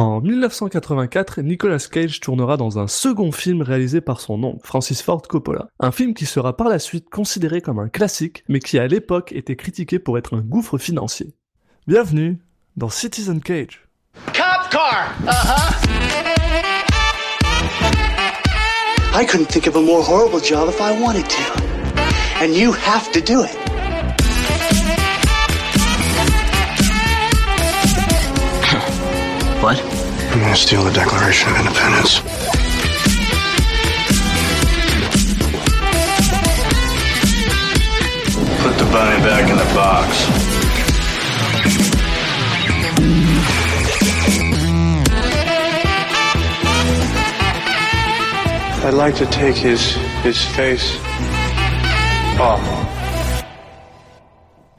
En 1984, Nicolas Cage tournera dans un second film réalisé par son oncle, Francis Ford Coppola. Un film qui sera par la suite considéré comme un classique, mais qui à l'époque était critiqué pour être un gouffre financier. Bienvenue dans Citizen Cage. Cop car! Uh-huh. I couldn't think of a more horrible job if I wanted to. And you have to do it. What? I'm gonna steal the Declaration of Independence. Put the bunny back in the box. I'd like to take his his face off.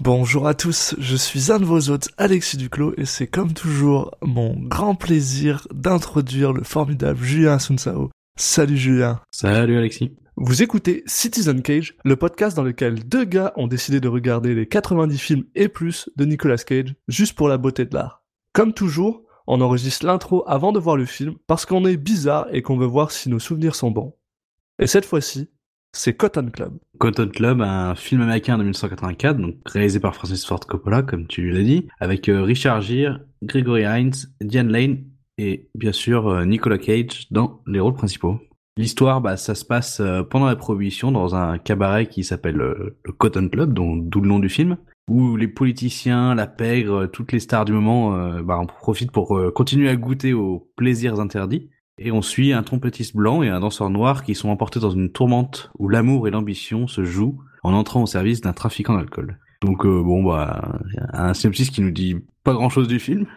Bonjour à tous, je suis un de vos hôtes, Alexis Duclos, et c'est comme toujours mon grand plaisir d'introduire le formidable Julien Asunsao. Salut Julien. Salut Alexis. Vous écoutez Citizen Cage, le podcast dans lequel deux gars ont décidé de regarder les 90 films et plus de Nicolas Cage, juste pour la beauté de l'art. Comme toujours, on enregistre l'intro avant de voir le film, parce qu'on est bizarre et qu'on veut voir si nos souvenirs sont bons. Et cette fois-ci, c'est Cotton Club. Cotton Club, un film américain de 1984, donc réalisé par Francis Ford Coppola, comme tu l'as dit, avec euh, Richard Gere, Gregory Hines, Diane Lane et bien sûr euh, Nicolas Cage dans les rôles principaux. L'histoire, bah, ça se passe euh, pendant la Prohibition dans un cabaret qui s'appelle le Cotton Club, d'où le nom du film, où les politiciens, la pègre, toutes les stars du moment bah, en profitent pour continuer à goûter aux plaisirs interdits. Et on suit un trompettiste blanc et un danseur noir qui sont emportés dans une tourmente où l'amour et l'ambition se jouent en entrant au service d'un trafiquant d'alcool. Donc euh, bon bah un synopsis qui nous dit pas grand chose du film.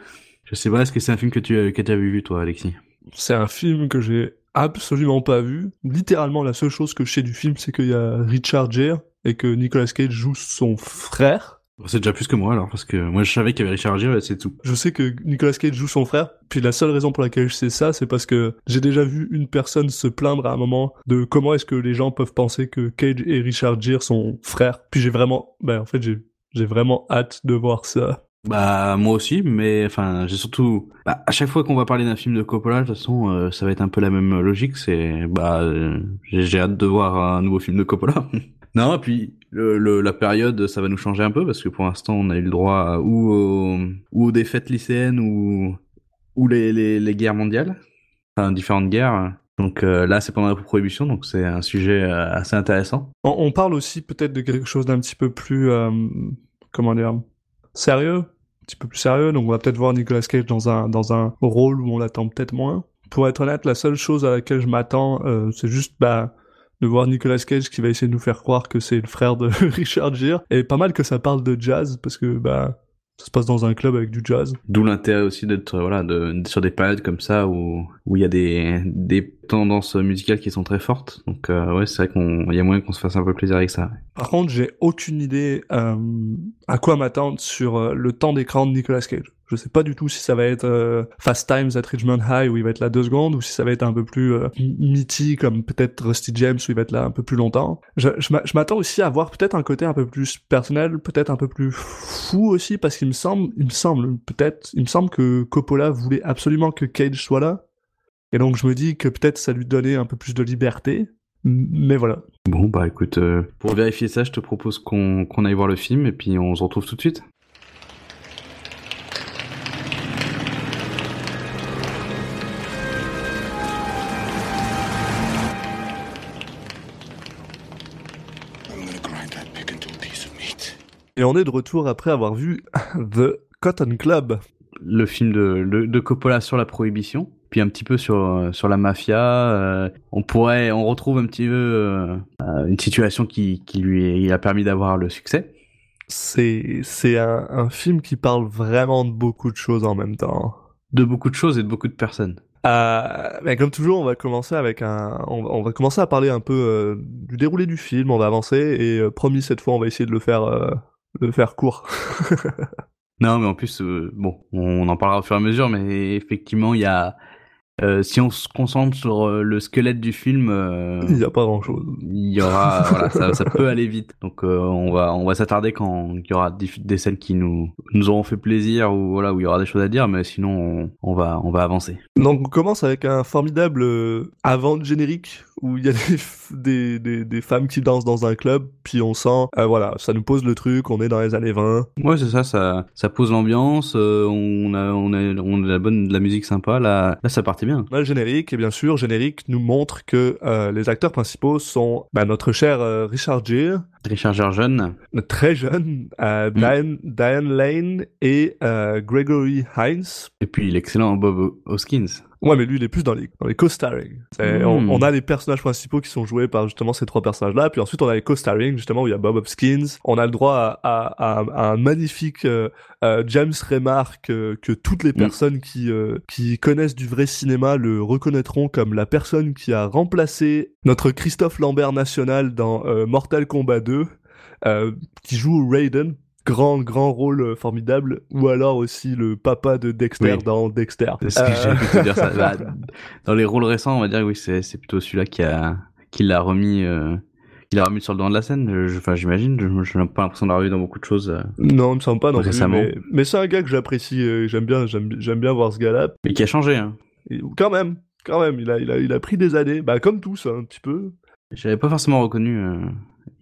Je sais pas, est-ce que c'est un film que tu as, que as vu toi Alexis? C'est un film que j'ai absolument pas vu. Littéralement, la seule chose que je sais du film, c'est qu'il y a Richard Gere et que Nicolas Cage joue son frère. C'est déjà plus que moi alors parce que moi je savais qu'il y avait Richard Gere et c'est tout. Je sais que Nicolas Cage joue son frère, puis la seule raison pour laquelle je sais ça, c'est parce que j'ai déjà vu une personne se plaindre à un moment de comment est-ce que les gens peuvent penser que Cage et Richard Gere sont frères. Puis j'ai vraiment, ben en fait j'ai j'ai vraiment hâte de voir ça. Bah moi aussi, mais enfin j'ai surtout bah, à chaque fois qu'on va parler d'un film de Coppola, de toute façon euh, ça va être un peu la même logique. C'est bah euh, j'ai j'ai hâte de voir un nouveau film de Coppola. non, et puis la période ça va nous changer un peu parce que pour l'instant on a eu le droit ou aux, défaites lycéennes ou les, guerres mondiales, enfin différentes guerres. Donc euh, là c'est pendant la prohibition, donc c'est un sujet euh, assez intéressant. On, parle aussi peut-être de quelque chose d'un petit peu plus, euh, comment dire, sérieux, un petit peu plus sérieux. Donc on va peut-être voir Nicolas Cage dans un dans un rôle où on l'attend peut-être moins. Pour être honnête, la seule chose à laquelle je m'attends, c'est juste bah de voir Nicolas Cage qui va essayer de nous faire croire que c'est le frère de Richard Gere. Et pas mal que ça parle de jazz parce que bah ça se passe dans un club avec du jazz. D'où l'intérêt aussi d'être voilà de, sur des périodes comme ça où où il y a des des tendances musicales qui sont très fortes. Donc euh, ouais, c'est vrai qu'on y a moyen qu'on se fasse un peu plaisir avec ça. Par contre, j'ai aucune idée euh, à quoi m'attendre sur euh, le temps d'écran de Nicolas Cage. Je sais pas du tout si ça va être euh, Fast Times at Richmond High où il va être là deux secondes ou si ça va être un peu plus euh, comme peut-être Rusty James où il va être là un peu plus longtemps. Je, je m'attends aussi à voir peut-être un côté un peu plus personnel, peut-être un peu plus fou aussi parce qu'il me semble, il me semble peut-être, il me semble que Coppola voulait absolument que Cage soit là. Et donc je me dis que peut-être ça lui donnait un peu plus de liberté. Mais voilà. Bon bah écoute, euh, pour vérifier ça, je te propose qu'on aille voir le film et puis on se retrouve tout de suite. Et on est de retour après avoir vu The Cotton Club. Le film de, de de Coppola sur la prohibition, puis un petit peu sur euh, sur la mafia. euh, on pourrait, on retrouve un petit peu euh, une situation qui qui lui a permis d'avoir le succès. C'est c'est un, un film qui parle vraiment de beaucoup de choses en même temps. de beaucoup de choses et de beaucoup de personnes. Euh, mais comme toujours, on va commencer avec un, on, va- on va commencer à parler un peu du déroulé du film. On va avancer et promis cette fois, on va essayer de le faire, le faire court. Non, mais en plus, euh, bon, on en parlera au fur et à mesure, mais effectivement, il y a, Euh, si on se concentre sur euh, le squelette du film, euh, Il y a pas grand chose. il y aura, voilà, ça, ça peut aller vite. Donc on va, on va s'attarder quand il y aura des, des scènes qui nous, nous auront fait plaisir ou voilà où il y aura des choses à dire, mais sinon on, on va, on va avancer. Donc on commence avec un formidable avant de générique où il y a des, des, des, des femmes qui dansent dans un club, puis on sent, euh, voilà, ça nous pose le truc, on est dans les années 20. Ouais, c'est ça, ça, ça pose l'ambiance. euh, on a, on a, on a de la bonne, de la musique sympa. Là, là, ça partait bien. Le générique, et bien sûr, générique nous montre que euh, les acteurs principaux sont bah, notre cher Richard Gere, Richard Gere jeune. très jeune, euh, Diane, Diane Lane et euh, Gregory Hines. Et puis l'excellent Bob Hoskins. Ouais, mais lui, il est plus dans les, dans les co-starring. Hmm. On, on a les personnages principaux qui sont joués par justement ces trois personnages-là, puis ensuite on a les co-starring, justement, où il y a Bob Hopkins. On a le droit à, à- à- à un magnifique euh, euh, James Remar que, que toutes les Hmm. personnes qui, euh, qui connaissent du vrai cinéma le reconnaîtront comme la personne qui a remplacé notre Christophe Lambert national dans euh, Mortal Kombat 2, euh, qui joue Raiden. Grand, grand rôle euh, formidable, ou alors aussi le papa de Dexter Oui. dans Dexter. C'est ce que Euh, dire ça. Bah, dans les rôles récents, on va dire que oui, c'est, c'est plutôt celui-là qui a, qui l'a remis, euh, qui l'a remis sur le devant de la scène. Enfin, j'imagine. Je, n'ai pas l'impression d'avoir vu dans beaucoup de choses. euh, Non, il me semble pas non plus, Récemment. mais, mais c'est un gars que j'apprécie, j'aime bien, j'aime, j'aime bien voir ce gars-là. mais qui a changé. Hein. Et quand même, quand même, il a, il a, il a pris des années, bah comme tous, hein, un petit peu. J'avais pas forcément reconnu.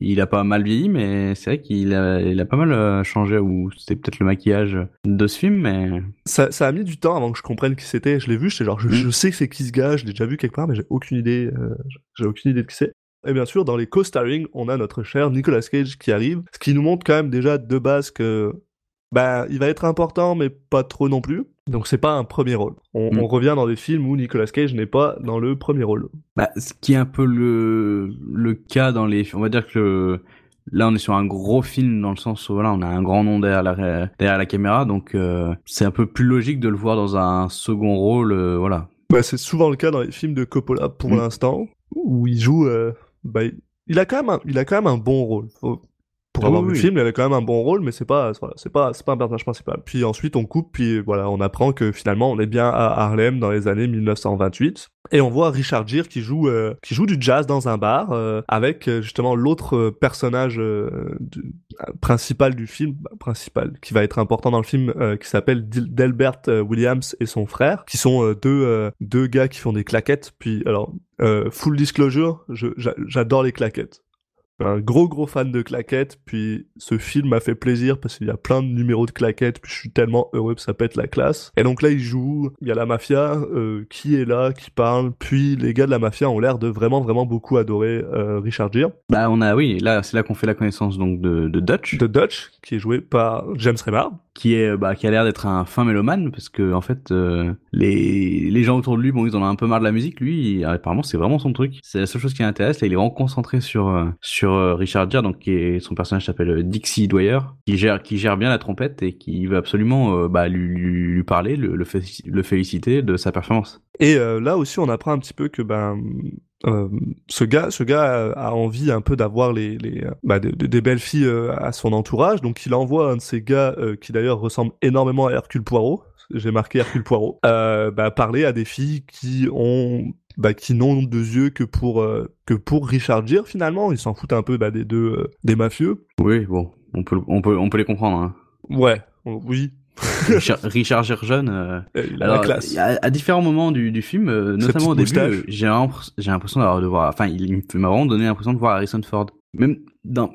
Il a pas mal vieilli, mais c'est vrai qu'il a, il a pas mal euh, changé. Ou c'était peut-être le maquillage de ce film, mais Ça, ça a mis du temps avant que je comprenne qui c'était. Je l'ai vu, j'étais genre, je, Mm. je sais que c'est qui ce gars, je l'ai déjà vu quelque part, mais j'ai aucune idée, euh, j'ai aucune idée de qui c'est. Et bien sûr, dans les co-starring, on a notre cher Nicolas Cage qui arrive, ce qui nous montre quand même déjà de base que, bah, il va être important, mais pas trop non plus. Donc c'est pas un premier rôle. On, Mm. on revient dans des films où Nicolas Cage n'est pas dans le premier rôle. Bah, ce qui est un peu le, le cas dans les, on va dire que le, là on est sur un gros film dans le sens où voilà on a un grand nom derrière la, derrière la caméra donc euh, c'est un peu plus logique de le voir dans un second rôle euh, voilà. Bah, c'est souvent le cas dans les films de Coppola pour Mm. l'instant, où il joue. euh, bah, il- il a quand même un, il a quand même un bon rôle. Faut- pour avoir oui, vu le film, il a quand même un bon rôle, mais c'est pas, voilà, c'est pas, c'est pas un personnage principal. Puis ensuite, on coupe, puis voilà, on apprend que finalement, on est bien à Harlem dans les années 1928. Et on voit Richard Gere qui joue, euh, qui joue du jazz dans un bar euh, avec euh, justement l'autre personnage euh, du- principal du film, bah, principal, qui va être important dans le film, qui s'appelle Delbert Williams et son frère, qui sont deux deux gars qui font des claquettes. Puis alors, euh, full disclosure, j'adore les claquettes un gros gros fan de claquettes, puis ce film m'a fait plaisir parce qu'il y a plein de numéros de claquettes, puis je suis tellement heureux que ça pète la classe. Et donc là il joue, il y a la mafia euh, qui est là, qui parle, puis les gars de la mafia ont l'air de vraiment vraiment beaucoup adorer euh, Richard Gere, Bah on a oui là c'est là qu'on fait la connaissance donc de, de Dutch de Dutch, qui est joué par James Remar. Qui est bah qui a l'air d'être un fin mélomane parce que en fait euh, les les gens autour de lui bon ils en ont un peu marre de la musique. Lui apparemment c'est vraiment son truc. C'est la seule chose qui l'intéresse. Là il est vraiment concentré sur euh, sur euh, Richard Gere donc qui est, son personnage s'appelle euh, Dixie Dwyer qui gère qui gère bien la trompette et qui veut absolument bah lui, lui parler le le, félici- le féliciter de sa performance. Et là aussi, on apprend un petit peu que ben euh, ce gars, ce gars a envie un peu d'avoir les, les euh, bah, des, des belles filles euh, à son entourage, donc il envoie un de ces gars euh, qui d'ailleurs ressemble énormément à Hercule Poirot. J'ai marqué Hercule Poirot. Euh, bah, parler à des filles qui ont bah, qui n'ont de yeux que pour que pour Richard Gere finalement. Ils s'en foutent un peu bah, des deux des mafieux. oui bon on peut on peut on peut les comprendre hein. Ouais, oui. Richard, Richard euh, Il a Alors, la classe. À, à différents moments du, du film, euh, notamment au début, euh, j'ai l'impr- j'ai l'impression d'avoir de voir. Enfin, il, il m'a vraiment donné l'impression de voir Harrison Ford. Même dans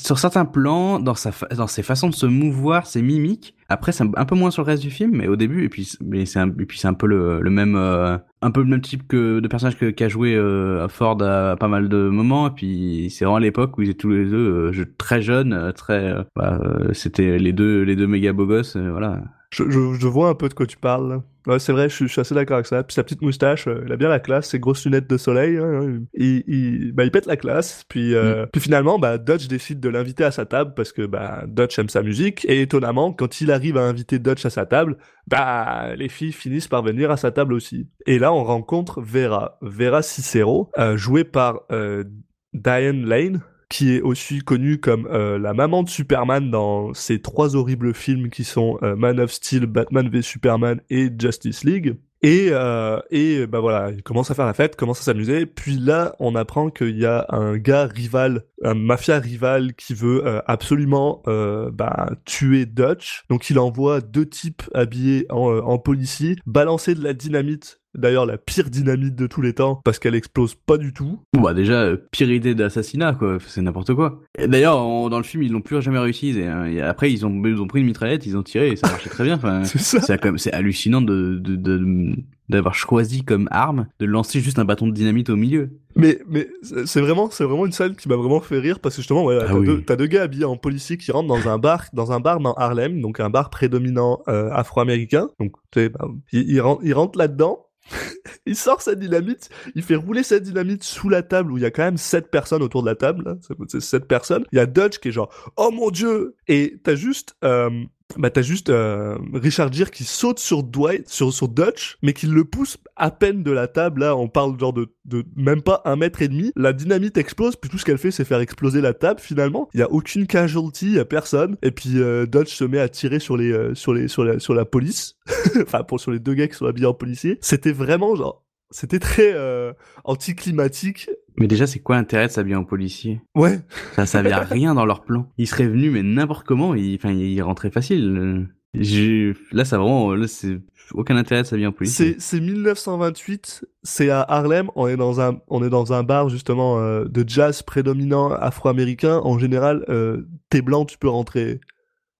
sur certains plans, dans sa dans ses façons de se mouvoir, ses mimiques. Après, c'est un, peu moins sur le reste du film, mais au début, et puis mais c'est un, et puis c'est un peu le, même euh, un peu le même type que de personnage qu'a joué euh, Ford à, pas mal de moments. Et puis c'est vraiment l'époque où ils étaient tous les deux euh, très jeunes, très. bah, C'était les deux les deux méga beaux gosses, voilà. Je vois un peu de quoi tu parles. Ouais, c'est vrai, je, suis- je suis assez d'accord avec ça. Puis sa petite moustache, euh, il a bien la classe, ses grosses lunettes de soleil, hein, il, il, bah, il pète la classe. Puis, euh, puis finalement, bah, Dutch décide de l'inviter à sa table parce que bah, Dutch aime sa musique. Et étonnamment, quand il arrive à inviter Dutch à sa table, bah, les filles finissent par venir à sa table aussi. Et là, on rencontre Vera, Vera Cicero, euh, jouée par euh, Diane Lane, qui est aussi connue comme euh, la maman de Superman dans ces trois horribles films qui sont euh, Man of Steel, Batman v Superman et Justice League. Et, euh, et bah voilà, il commence à faire la fête, commence à s'amuser. Puis là, on apprend qu'il y a un gars rival, un mafia rival qui veut euh, absolument euh, bah, tuer Dutch. Donc il envoie deux types habillés en, euh, en policier balancer de la dynamite. D'ailleurs, la pire dynamite de tous les temps, parce qu'elle explose pas du tout. Bon, bah déjà, euh, pire idée d'assassinat, quoi. C'est n'importe quoi. D'ailleurs, dans le film, ils l'ont plus jamais réussi. Et, et après, ils ont, ils ont pris une mitraillette, ils ont tiré et ça marchait très bien. Enfin, C'est ça. c'est quand même- c'est hallucinant de, de, de- d'avoir choisi comme arme de lancer juste un bâton de dynamite au milieu. Mais, mais c'est vraiment, c'est vraiment une scène qui m'a vraiment fait rire parce que justement, Ah t'as oui. deux, t'as deux gars habillés en policier qui rentrent dans un bar, dans un bar dans Harlem, donc un bar prédominant euh, afro-américain. Donc, tu sais, bah, il, il rentre, il rentre là-dedans. il sort sa dynamite, il fait rouler sa dynamite sous la table où il y a quand même sept personnes autour de la table, là. C'est- sept personnes. Il y a Dodge qui est genre, oh mon dieu! Et t'as juste, euh, bah t'as juste euh, Richard Gere qui saute sur Dwight, sur, sur Dutch, mais qui le pousse à peine de la table. Là, on parle genre de, de même pas un mètre et demi. La dynamite explose, puis tout ce qu'elle fait, c'est faire exploser la table. Finalement, il y a aucune casualty, y a personne. Et puis euh, Dutch se met à tirer sur les, euh, sur les, sur la, sur la police. enfin, pour sur les deux gars qui sont habillés en policier. C'était vraiment genre, c'était très euh, anticlimatique. Mais déjà, c'est quoi l'intérêt de s'habiller en policier? Ouais, Ça servait à rien dans leur plan. Ils seraient venus, mais n'importe comment, ils, enfin, ils rentraient facile. J'ai- Là, ça vraiment, là, c'est aucun intérêt de s'habiller en policier. C'est c'est 1928, c'est à Harlem, on est dans un on est dans un bar justement euh, de jazz prédominant afro-américain. En général, euh, t'es blanc, tu peux rentrer.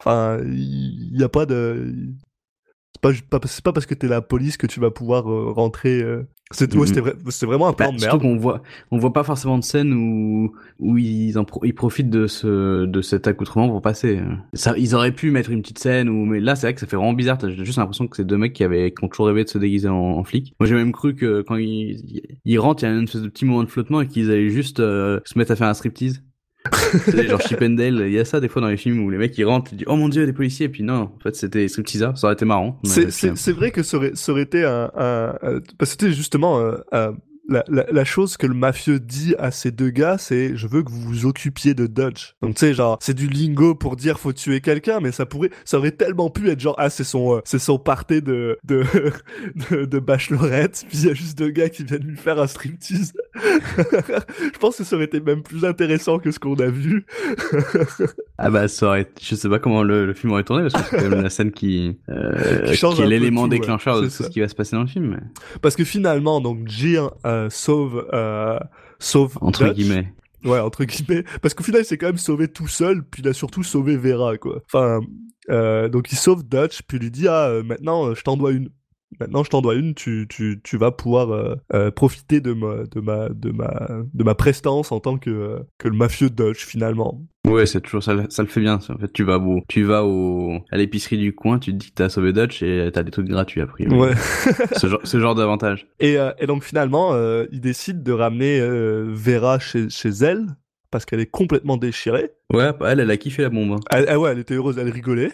Enfin, il y, a pas de c'est pas pas c'est pas parce que t'es la police que tu vas pouvoir euh, rentrer. euh. C'est ouais, vrai- c'était vraiment un Bah, plan de surtout merde. qu'on voit, on voit pas forcément de scène où où ils en pro- ils profitent de ce de cet accoutrement pour passer. Ça, ils auraient pu mettre une petite scène ou mais là c'est vrai que ça fait vraiment bizarre. T'as juste l'impression que c'est deux mecs qui avaient qui ont toujours rêvé de se déguiser en, en flic. Moi j'ai même cru que quand ils ils rentrent, il y a une espèce de petit moment de flottement et qu'ils allaient juste euh, se mettre à faire un striptease. C'est genre Chip and Dale, il y a ça des fois dans les films où les mecs ils rentrent, ils disent oh mon dieu des policiers et puis non en fait c'était stripteaser, ça aurait été marrant. C'est vrai que ça aurait, ça aurait été un, un, un- parce que c'était justement euh, euh, la, la, la chose que le mafieux dit à ces deux gars, c'est je veux que vous vous occupiez de Dodge. Donc tu sais genre c'est du lingo pour dire faut tuer quelqu'un, mais ça pourrait, ça aurait tellement pu être genre ah c'est son euh, c'est son party de de de, de bachelorette, puis il y a juste deux gars qui viennent lui faire un striptease. je pense que ça aurait été même plus intéressant que ce qu'on a vu. Ah bah ça aurait, je sais pas comment le, le film aurait tourné parce que c'est quand même la scène qui, euh, Qui est l'élément ouais. déclencheur de tout ça. ce qui va se passer dans le film, Parce que finalement donc Gere euh, sauve euh, sauve entre Dutch. guillemets. Ouais, entre guillemets. Parce qu'au final, il s'est quand même sauvé tout seul, puis il a surtout sauvé Vera, quoi. Enfin, euh, donc il sauve Dutch, puis il lui dit, ah, euh, maintenant, euh, je t'en dois une. Maintenant, je t'en dois une, tu, tu, tu vas pouvoir euh, euh, profiter de ma, de, ma, de, ma, de ma prestance en tant que, euh, que le mafieux Dutch, finalement. Ouais, c'est toujours ça, ça le fait bien. ça. En fait, tu vas au, tu vas au, à l'épicerie du coin, tu te dis que t'as sauvé Dutch et t'as des trucs gratuits après. Ouais. ce genre, ce genre d'avantage. Et, et donc, finalement, il décide de ramener Vera chez, chez elle, parce qu'elle est complètement déchirée. Ouais, elle, elle a kiffé la bombe. hein. Elle, elle- ouais, elle était heureuse, elle rigolait.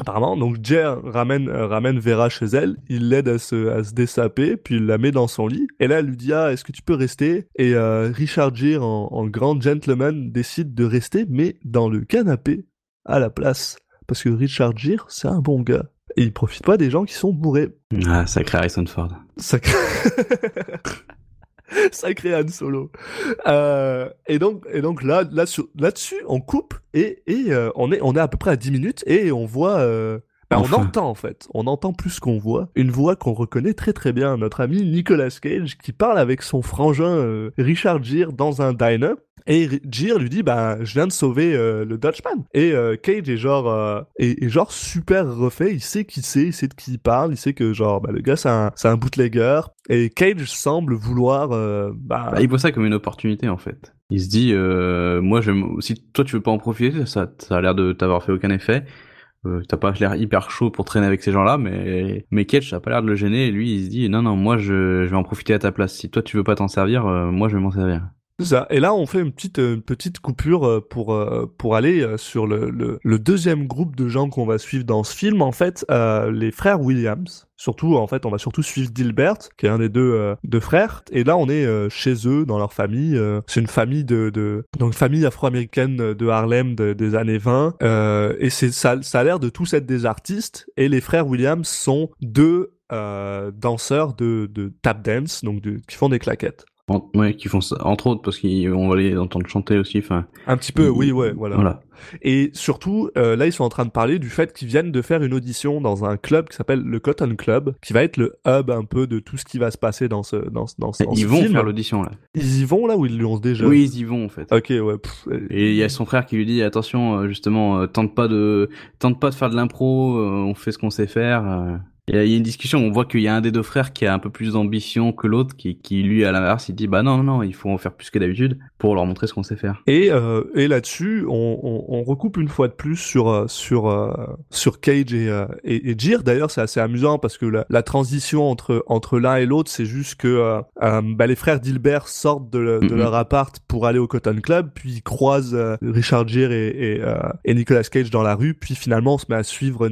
Apparemment, donc Jer ramène euh, ramène Vera chez elle, il l'aide à se à se dessaper, puis il la met dans son lit. Et là, elle lui dit ah est-ce que tu peux rester? Et euh, Richard Gere en, en grand gentleman décide de rester, mais dans le canapé à la place, parce que Richard Gere c'est un bon gars et il profite pas des gens qui sont bourrés. Ah, sacré Harrison Ford. Sacré. Sacré Han Solo. Euh, et donc, et donc là, là là-dessus, on coupe et, et euh, on est, on est à peu près à 10 minutes et on voit, euh, ben, Enfin. on entend en fait, on entend plus qu'on voit, une voix qu'on reconnaît très très bien, notre ami Nicolas Cage qui parle avec son frangin euh, Richard Gere dans un diner. Et Gere lui dit, bah, je viens de sauver euh, le Dutchman. Et euh, Cage est genre, euh, est, est genre super refait. Il sait qui c'est, il sait de qui il parle, il sait que genre, bah, le gars c'est un, c'est un bootlegger. Et Cage semble vouloir, euh, bah, Bah, il voit ça comme une opportunité en fait. Il se dit, euh, moi, je, si toi tu veux pas en profiter, ça, ça a l'air de t'avoir fait aucun effet. Euh, T'as pas l'air hyper chaud pour traîner avec ces gens-là, mais mais Ketch a pas l'air de le gêner. Et lui, il se dit, non non, moi je, je vais en profiter à ta place. Si toi tu veux pas t'en servir, euh, moi je vais m'en servir. Ça. Et là, on fait une petite, euh, coupure euh, pour, euh, pour aller sur le, deuxième groupe de gens qu'on va suivre dans ce film. En fait, les frères Williams. Surtout, en fait, on va surtout suivre Dilbert, qui est un des deux, frères. Et là, on est chez eux, dans leur famille. c'est une famille de, donc famille afro-américaine de Harlem de- des années 20. Euh, et ça, a l'air de tous être des artistes. Et les frères Williams sont deux danseurs de, tap dance, donc qui font des claquettes. En- ouais, qui font ça, entre autres, parce qu'on va les entendre chanter aussi, enfin. Un petit peu, oui, ouais, voilà. Voilà. Et surtout, euh, là, ils sont en train de parler du fait qu'ils viennent de faire une audition dans un club qui s'appelle le Cotton Club, qui va être le hub un peu de tout ce qui va se passer dans ce, dans, dans, dans Ils ce vont film. faire l'audition, là. Ils y vont là ou ils l'ont déjà? Oui, ils y vont, en fait. Ok, ouais. pff, euh, Et il y a son frère qui lui dit attention euh, justement tente pas de tente pas de faire de l'impro on fait ce qu'on sait faire. Il y, a, une discussion on voit qu'il y a un des deux frères qui a un peu plus d'ambition que l'autre qui qui lui à l'inverse il dit bah non non non il faut en faire plus que d'habitude pour leur montrer ce qu'on sait faire Et, euh, et là-dessus, on, on, on recoupe une fois de plus sur euh, sur euh, sur Cage et euh, et, et Jir. D'ailleurs, c'est assez amusant parce que la, la transition entre entre l'un et l'autre, c'est juste que euh, euh, bah, les frères Dilbert sortent de, le- de Mhm. leur appart pour aller au Cotton Club, puis ils croisent Richard Gere et et, euh, et Nicolas Cage dans la rue, puis finalement on se met à suivre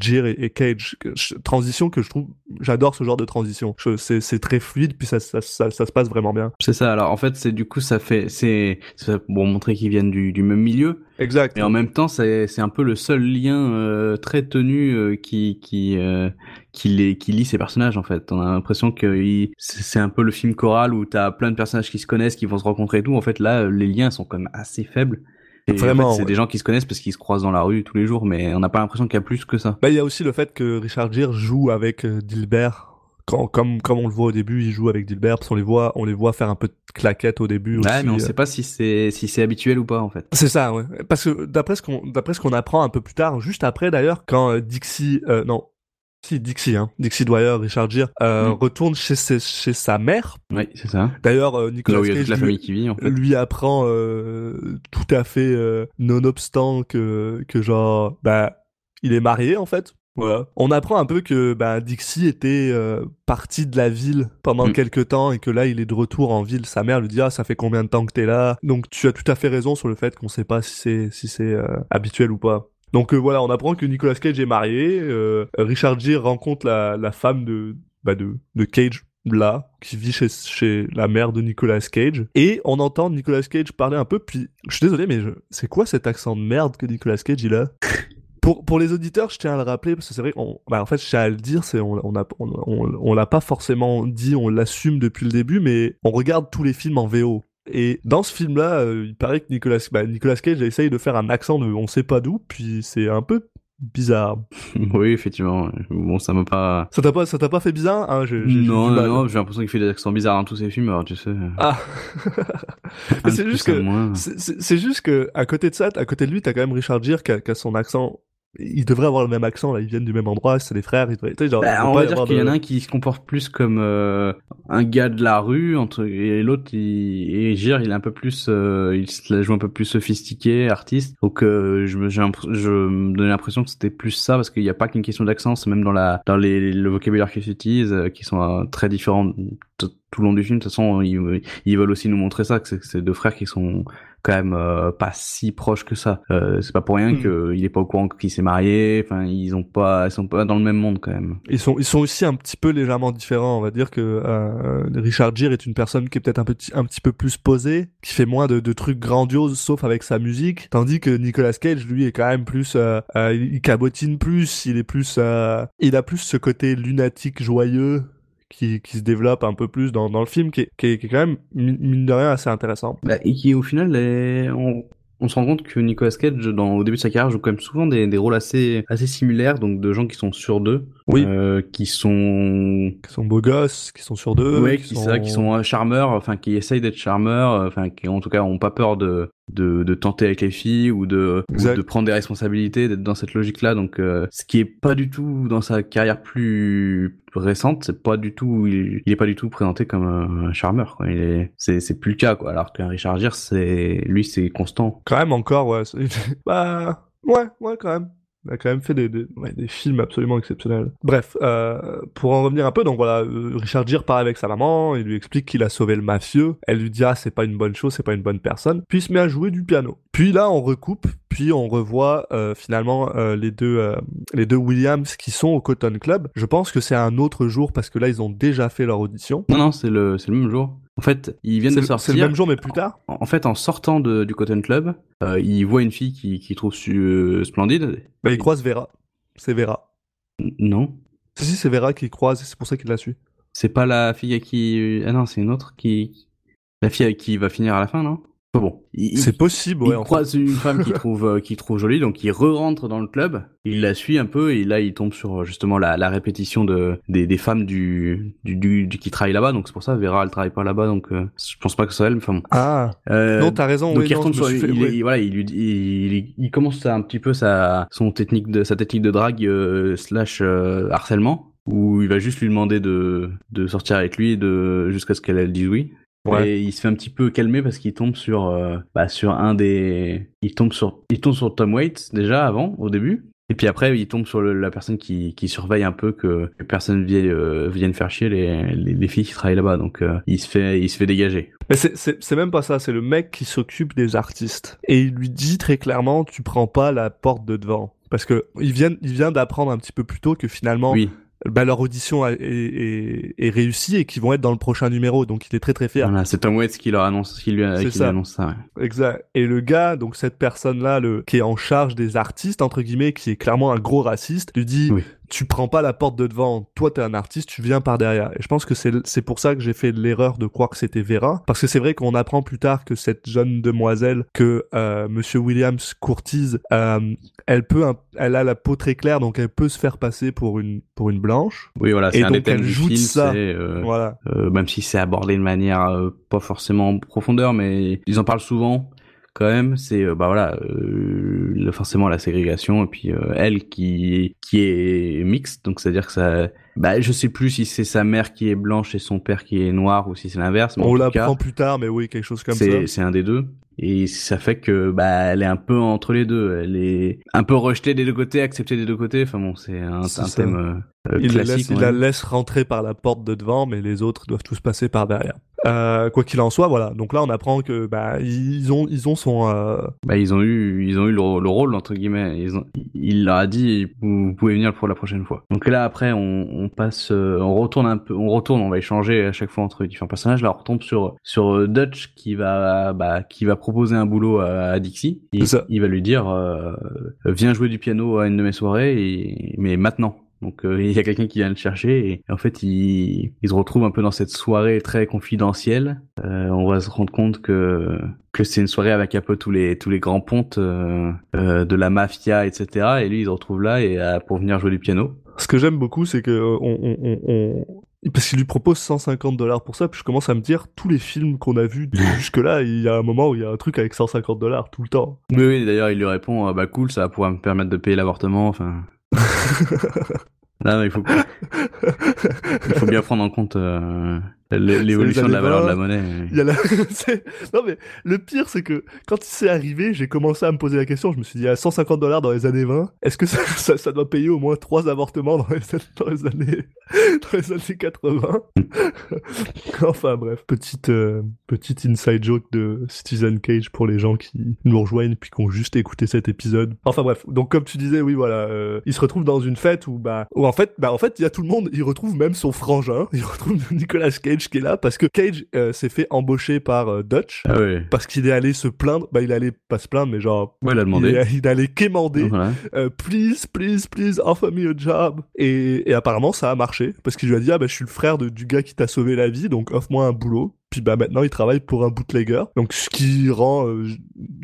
Gere et, et Cage. Transition que je trouve, j'adore ce genre de transition. C'est très fluide, puis ça, ça ça ça se passe vraiment bien. c'est ça alors en fait c'est du coup ça fait c'est pour montrer qu'ils viennent du du même milieu Exact. Et en même temps, c'est un peu le seul lien euh, très tenu euh, qui qui euh, qui les qui lie ces personnages en fait. On a l'impression que c'est un peu le film choral où t'as plein de personnages qui se connaissent, qui vont se rencontrer et tout. En fait, là, les liens sont quand même assez faibles. Et en fait, Vraiment, c'est ouais. des gens qui se connaissent parce qu'ils se croisent dans la rue tous les jours, mais on n'a pas l'impression qu'il y a plus que ça. Bah, il y a aussi le fait que Richard Gere joue avec euh, Dilbert. Quand, comme, comme on le voit au début, il joue avec Dilbert, parce qu'on les voit, on les voit faire un peu de claquettes au début Ouais, aussi. mais on euh. sait pas si c'est si c'est habituel ou pas en fait. C'est ça, ouais. Parce que d'après ce qu'on, d'après ce qu'on apprend un peu plus tard, juste après d'ailleurs, quand euh, Dixie, euh, non, si Dixie, hein, Dixie Dwyer, Richard Gere, euh, Mm. retourne chez, ses- chez sa mère. Oui, c'est ça. D'ailleurs, euh, Nicolas Cage la famille qui vit en fait. lui apprend euh, tout à fait euh, nonobstant que que genre bah il est marié en fait voilà on apprend un peu que bah Dixie était euh, parti de la ville pendant Mm. quelques temps et que là il est de retour en ville sa mère lui dit ah ça fait combien de temps que t'es là? Donc tu as tout à fait raison sur le fait qu'on sait pas si c'est si c'est euh, habituel ou pas donc euh, voilà on apprend que Nicolas Cage est marié euh, Richard Gere rencontre la femme de bah de de Cage là, qui vit chez, la mère de Nicolas Cage. Et on entend Nicolas Cage parler un peu, puis je suis désolé, mais c'est quoi cet accent de merde que Nicolas Cage il a? Pour, pour les auditeurs, je tiens à le rappeler, parce que c'est vrai qu'on, bah, en fait, je tiens à le dire, c'est, on, on on, on, on l'a pas forcément dit, on l'assume depuis le début, mais on regarde tous les films en VO. Et dans ce film-là, euh, il paraît que Nicolas, bah, Nicolas Cage essaye de faire un accent de on sait pas d'où, puis c'est un peu bizarre. oui, effectivement. Bon, ça m'a pas. Ça t'a pas, ça t'a pas fait bizarre, hein, Non, non, non, j'ai l'impression qu'il fait des accents bizarres dans tous ses films, alors tu sais. Ah. c'est juste que, c'est- juste que, à côté de ça, à côté de lui, t'as quand même Richard Gere qui a, qui a son accent. Il devrait avoir le même accent, là, ils viennent du même endroit, c'est des frères, ils devraient, genre, il Bah, on va dire qu'il y en a un qui se comporte plus comme euh, un gars de la rue entre et l'autre il et Gire il est un peu plus euh, il se la joue un peu plus sophistiqué artiste. Donc euh, je me j'ai je me donnais l'impression que c'était plus ça parce qu'il n'y a pas qu'une question d'accent c'est même dans la dans les le vocabulaire qu'ils utilisent qui sont très différents tout le long du film de toute façon ils, ils veulent aussi nous montrer ça que c'est deux frères qui sont quand même euh, pas si proches que ça euh, c'est pas pour rien Hmm. qu'il est pas au courant qu'il s'est marié enfin ils ont pas ils sont pas dans le même monde quand même Ils sont, ils sont aussi un petit peu légèrement différents. On va dire que euh, Richard Gere est une personne qui est peut-être un petit, un petit peu plus posée, qui fait moins de, de trucs grandioses, sauf avec sa musique, tandis que Nicolas Cage, lui, est quand même plus, euh, euh, il il cabotine plus, il est plus, euh, il a plus ce côté lunatique joyeux qui, qui se développe un peu plus dans, dans le film, qui est, qui est, qui est quand même mine de rien assez intéressant. Bah, et qui au final est... on, on se rend compte que Nicolas Cage dans au début de sa carrière joue quand même souvent des, des rôles assez assez similaires donc de gens qui sont sûrs d'eux Oui. euh, qui sont Qui sont beaux gosses, qui sont sur deux, ouais qui, vrai, qui sont euh, charmeurs enfin qui essayent d'être charmeurs euh, enfin qui en tout cas ont pas peur de de, de tenter avec les filles ou de ou Exact. de prendre des responsabilités d'être dans cette logique là donc euh, ce qui est pas du tout dans sa carrière plus récente c'est pas du tout il, il est pas du tout présenté comme un charmeur quoi il est c'est c'est plus le cas quoi alors qu'un Richard Gere c'est lui c'est constant quand même encore, ouais. bah, ouais, ouais, quand même. Il a quand même fait des, des, films absolument exceptionnels. Bref, euh, pour en revenir un peu, donc voilà, euh, Richard Gere part avec sa maman, il lui explique qu'il a sauvé le mafieux. Elle lui dit ah c'est pas une bonne chose, c'est pas une bonne personne. Puis il se met à jouer du piano. Puis là on recoupe, puis on revoit euh, finalement les deux les deux Williams qui sont au Cotton Club. Je pense que c'est un autre jour parce que là ils ont déjà fait leur audition. non non c'est le c'est le même jour en fait ils viennent de sortir c'est le même jour mais plus tard. En en fait, en sortant de, du Cotton Club, euh, il voit une fille qui, qui trouve su- euh, splendide. Bah, il croise Vera. C'est Vera. N- Non. Si, si, c'est Vera qui croise et c'est pour ça qu'il la suit. C'est pas la fille à qui... Ah non, c'est une autre qui... La fille avec qui va finir à la fin, non? Bon, il, C'est possible, il ouais. fait. croise une femme qu'il trouve, euh, qu'il trouve jolie, donc il re-rentre dans le club, il la suit un peu, et là il tombe sur euh, justement la, la répétition de des, des femmes du, du, du, du- qui travaillent là-bas, donc c'est pour ça Vera elle travaille pas là-bas, donc euh, je pense pas que c'est elle, mais enfin bon. Ah, Euh, non, t'as raison. donc oui, il non, retombe sur, fait- il, ouais. il- voilà, il, il, il, il commence un petit peu sa son technique de sa technique de drague euh, slash euh, harcèlement où il va juste lui demander de de sortir avec lui et de jusqu'à ce qu'elle elle dise oui. Ouais. Et il se fait un petit peu calmer parce qu'il tombe sur euh, bah, sur un des il tombe sur il tombe sur Tom Waits déjà avant au début et puis après il tombe sur le- la personne qui, qui surveille un peu que, que personne vienne euh, vienne faire chier les, les, les filles qui travaillent là-bas donc euh, il se fait il se fait dégager. Mais c'est- c'est c'est même pas ça, c'est le mec qui s'occupe des artistes. Et il lui dit très clairement, tu prends pas la porte de devant. Parce que il vient, il vient d'apprendre un petit peu plus tôt que finalement, Oui. Bah, leur audition est, est, est réussie et qu'ils vont être dans le prochain numéro. Donc il est très très fier. Voilà, c'est Tom Waits qui leur annonce, qui lui, qui ça. annonce ça. ouais. Exact. Et le gars, donc cette personne-là, le qui est en charge des artistes entre guillemets, qui est clairement un gros raciste, lui dit Oui. Tu prends pas la porte de devant. Toi, t'es un artiste, tu viens par derrière. Et je pense que c'est c'est pour ça que j'ai fait l'erreur de croire que c'était Vera, parce que c'est vrai qu'on apprend plus tard que cette jeune demoiselle que euh, Monsieur Williams courtise, euh, elle peut, elle a la peau très claire, donc elle peut se faire passer pour une pour une blanche. Oui, voilà, c'est Et un donc, elle joue film, ça. euh, Voilà. euh, même si c'est abordé de manière euh, pas forcément en profondeur, mais ils en parlent souvent quand même. C'est euh, bah voilà, euh, forcément la ségrégation et puis euh, elle qui qui est mixte, donc c'est à dire que ça, bah je sais plus si c'est sa mère qui est blanche et son père qui est noir ou si c'est l'inverse. On l'apprend plus tard, mais oui, quelque chose comme ça. c'est un des deux. Et ça fait que bah elle est un peu entre les deux. Elle est un peu rejetée des deux côtés, acceptée des deux côtés. Enfin bon, c'est un, un thème euh, Il, la classique. laisse, il la laisse rentrer par la porte de devant, mais les autres doivent tous passer par derrière. Euh, quoi qu'il en soit, voilà. Donc là, on apprend que bah ils ont ils ont son euh, Bah, ils ont eu, ils ont eu le, le rôle entre guillemets. Ils ont, il leur a dit, vous, pouvez venir pour la prochaine fois. Donc là après, on, on passe, euh, on retourne un peu, on retourne, on va échanger à chaque fois entre différents personnages. Là, on retombe sur sur euh, Dutch qui va, bah, qui va proposer un boulot à, à Dixie. Il, ça. il va lui dire, euh, viens jouer du piano à une de mes soirées, et, mais maintenant. Donc euh, il y a quelqu'un qui vient le chercher et en fait il, il se retrouve un peu dans cette soirée très confidentielle. Euh, on va se rendre compte que que c'est une soirée avec un peu tous les tous les grands pontes euh, euh, de la mafia etc. Et lui il se retrouve là et euh, pour venir jouer du piano. Ce que j'aime beaucoup, c'est que on, on, on, parce qu'il lui propose 150 dollars pour ça, puis je commence à me dire tous les films qu'on a vus jusque là, il y a un moment où il y a un truc avec 150 dollars tout le temps. Oui, oui d'ailleurs il lui répond ah, bah cool ça va pouvoir me permettre de payer l'avortement. Enfin là il faut il faut bien prendre en compte euh, l'évolution de la valeur de la 20. monnaie. Il y a la... c'est- non mais le pire c'est que quand c'est arrivé, j'ai commencé à me poser la question. Je me suis dit à 150 dollars dans les années 20, est-ce que ça, ça, ça doit payer au moins trois avortements dans les, dans les années dans les années 80 Enfin bref, petite euh, petite inside joke de Citizen Cage pour les gens qui nous rejoignent puis qui ont juste écouté cet épisode. Enfin bref, donc comme tu disais, oui voilà, euh, il se retrouve dans une fête où bah où en fait bah en fait il y a tout le monde, il retrouve même son frangin, il retrouve Nicolas Cage qui est là parce que Cage euh, s'est fait embaucher par euh, Dutch Ah parce qu'il est allé se plaindre, bah il allait pas se plaindre mais genre Ouais, il a il, demandé. est, il allait quémander Voilà. euh, please, please, please, offer me a job. Et, et apparemment, ça a marché, parce qu'il lui a dit, ah bah, je suis le frère de, du gars qui t'a sauvé la vie, donc offre-moi un boulot. Puis bah maintenant, il travaille pour un bootlegger. Donc ce qui rend euh,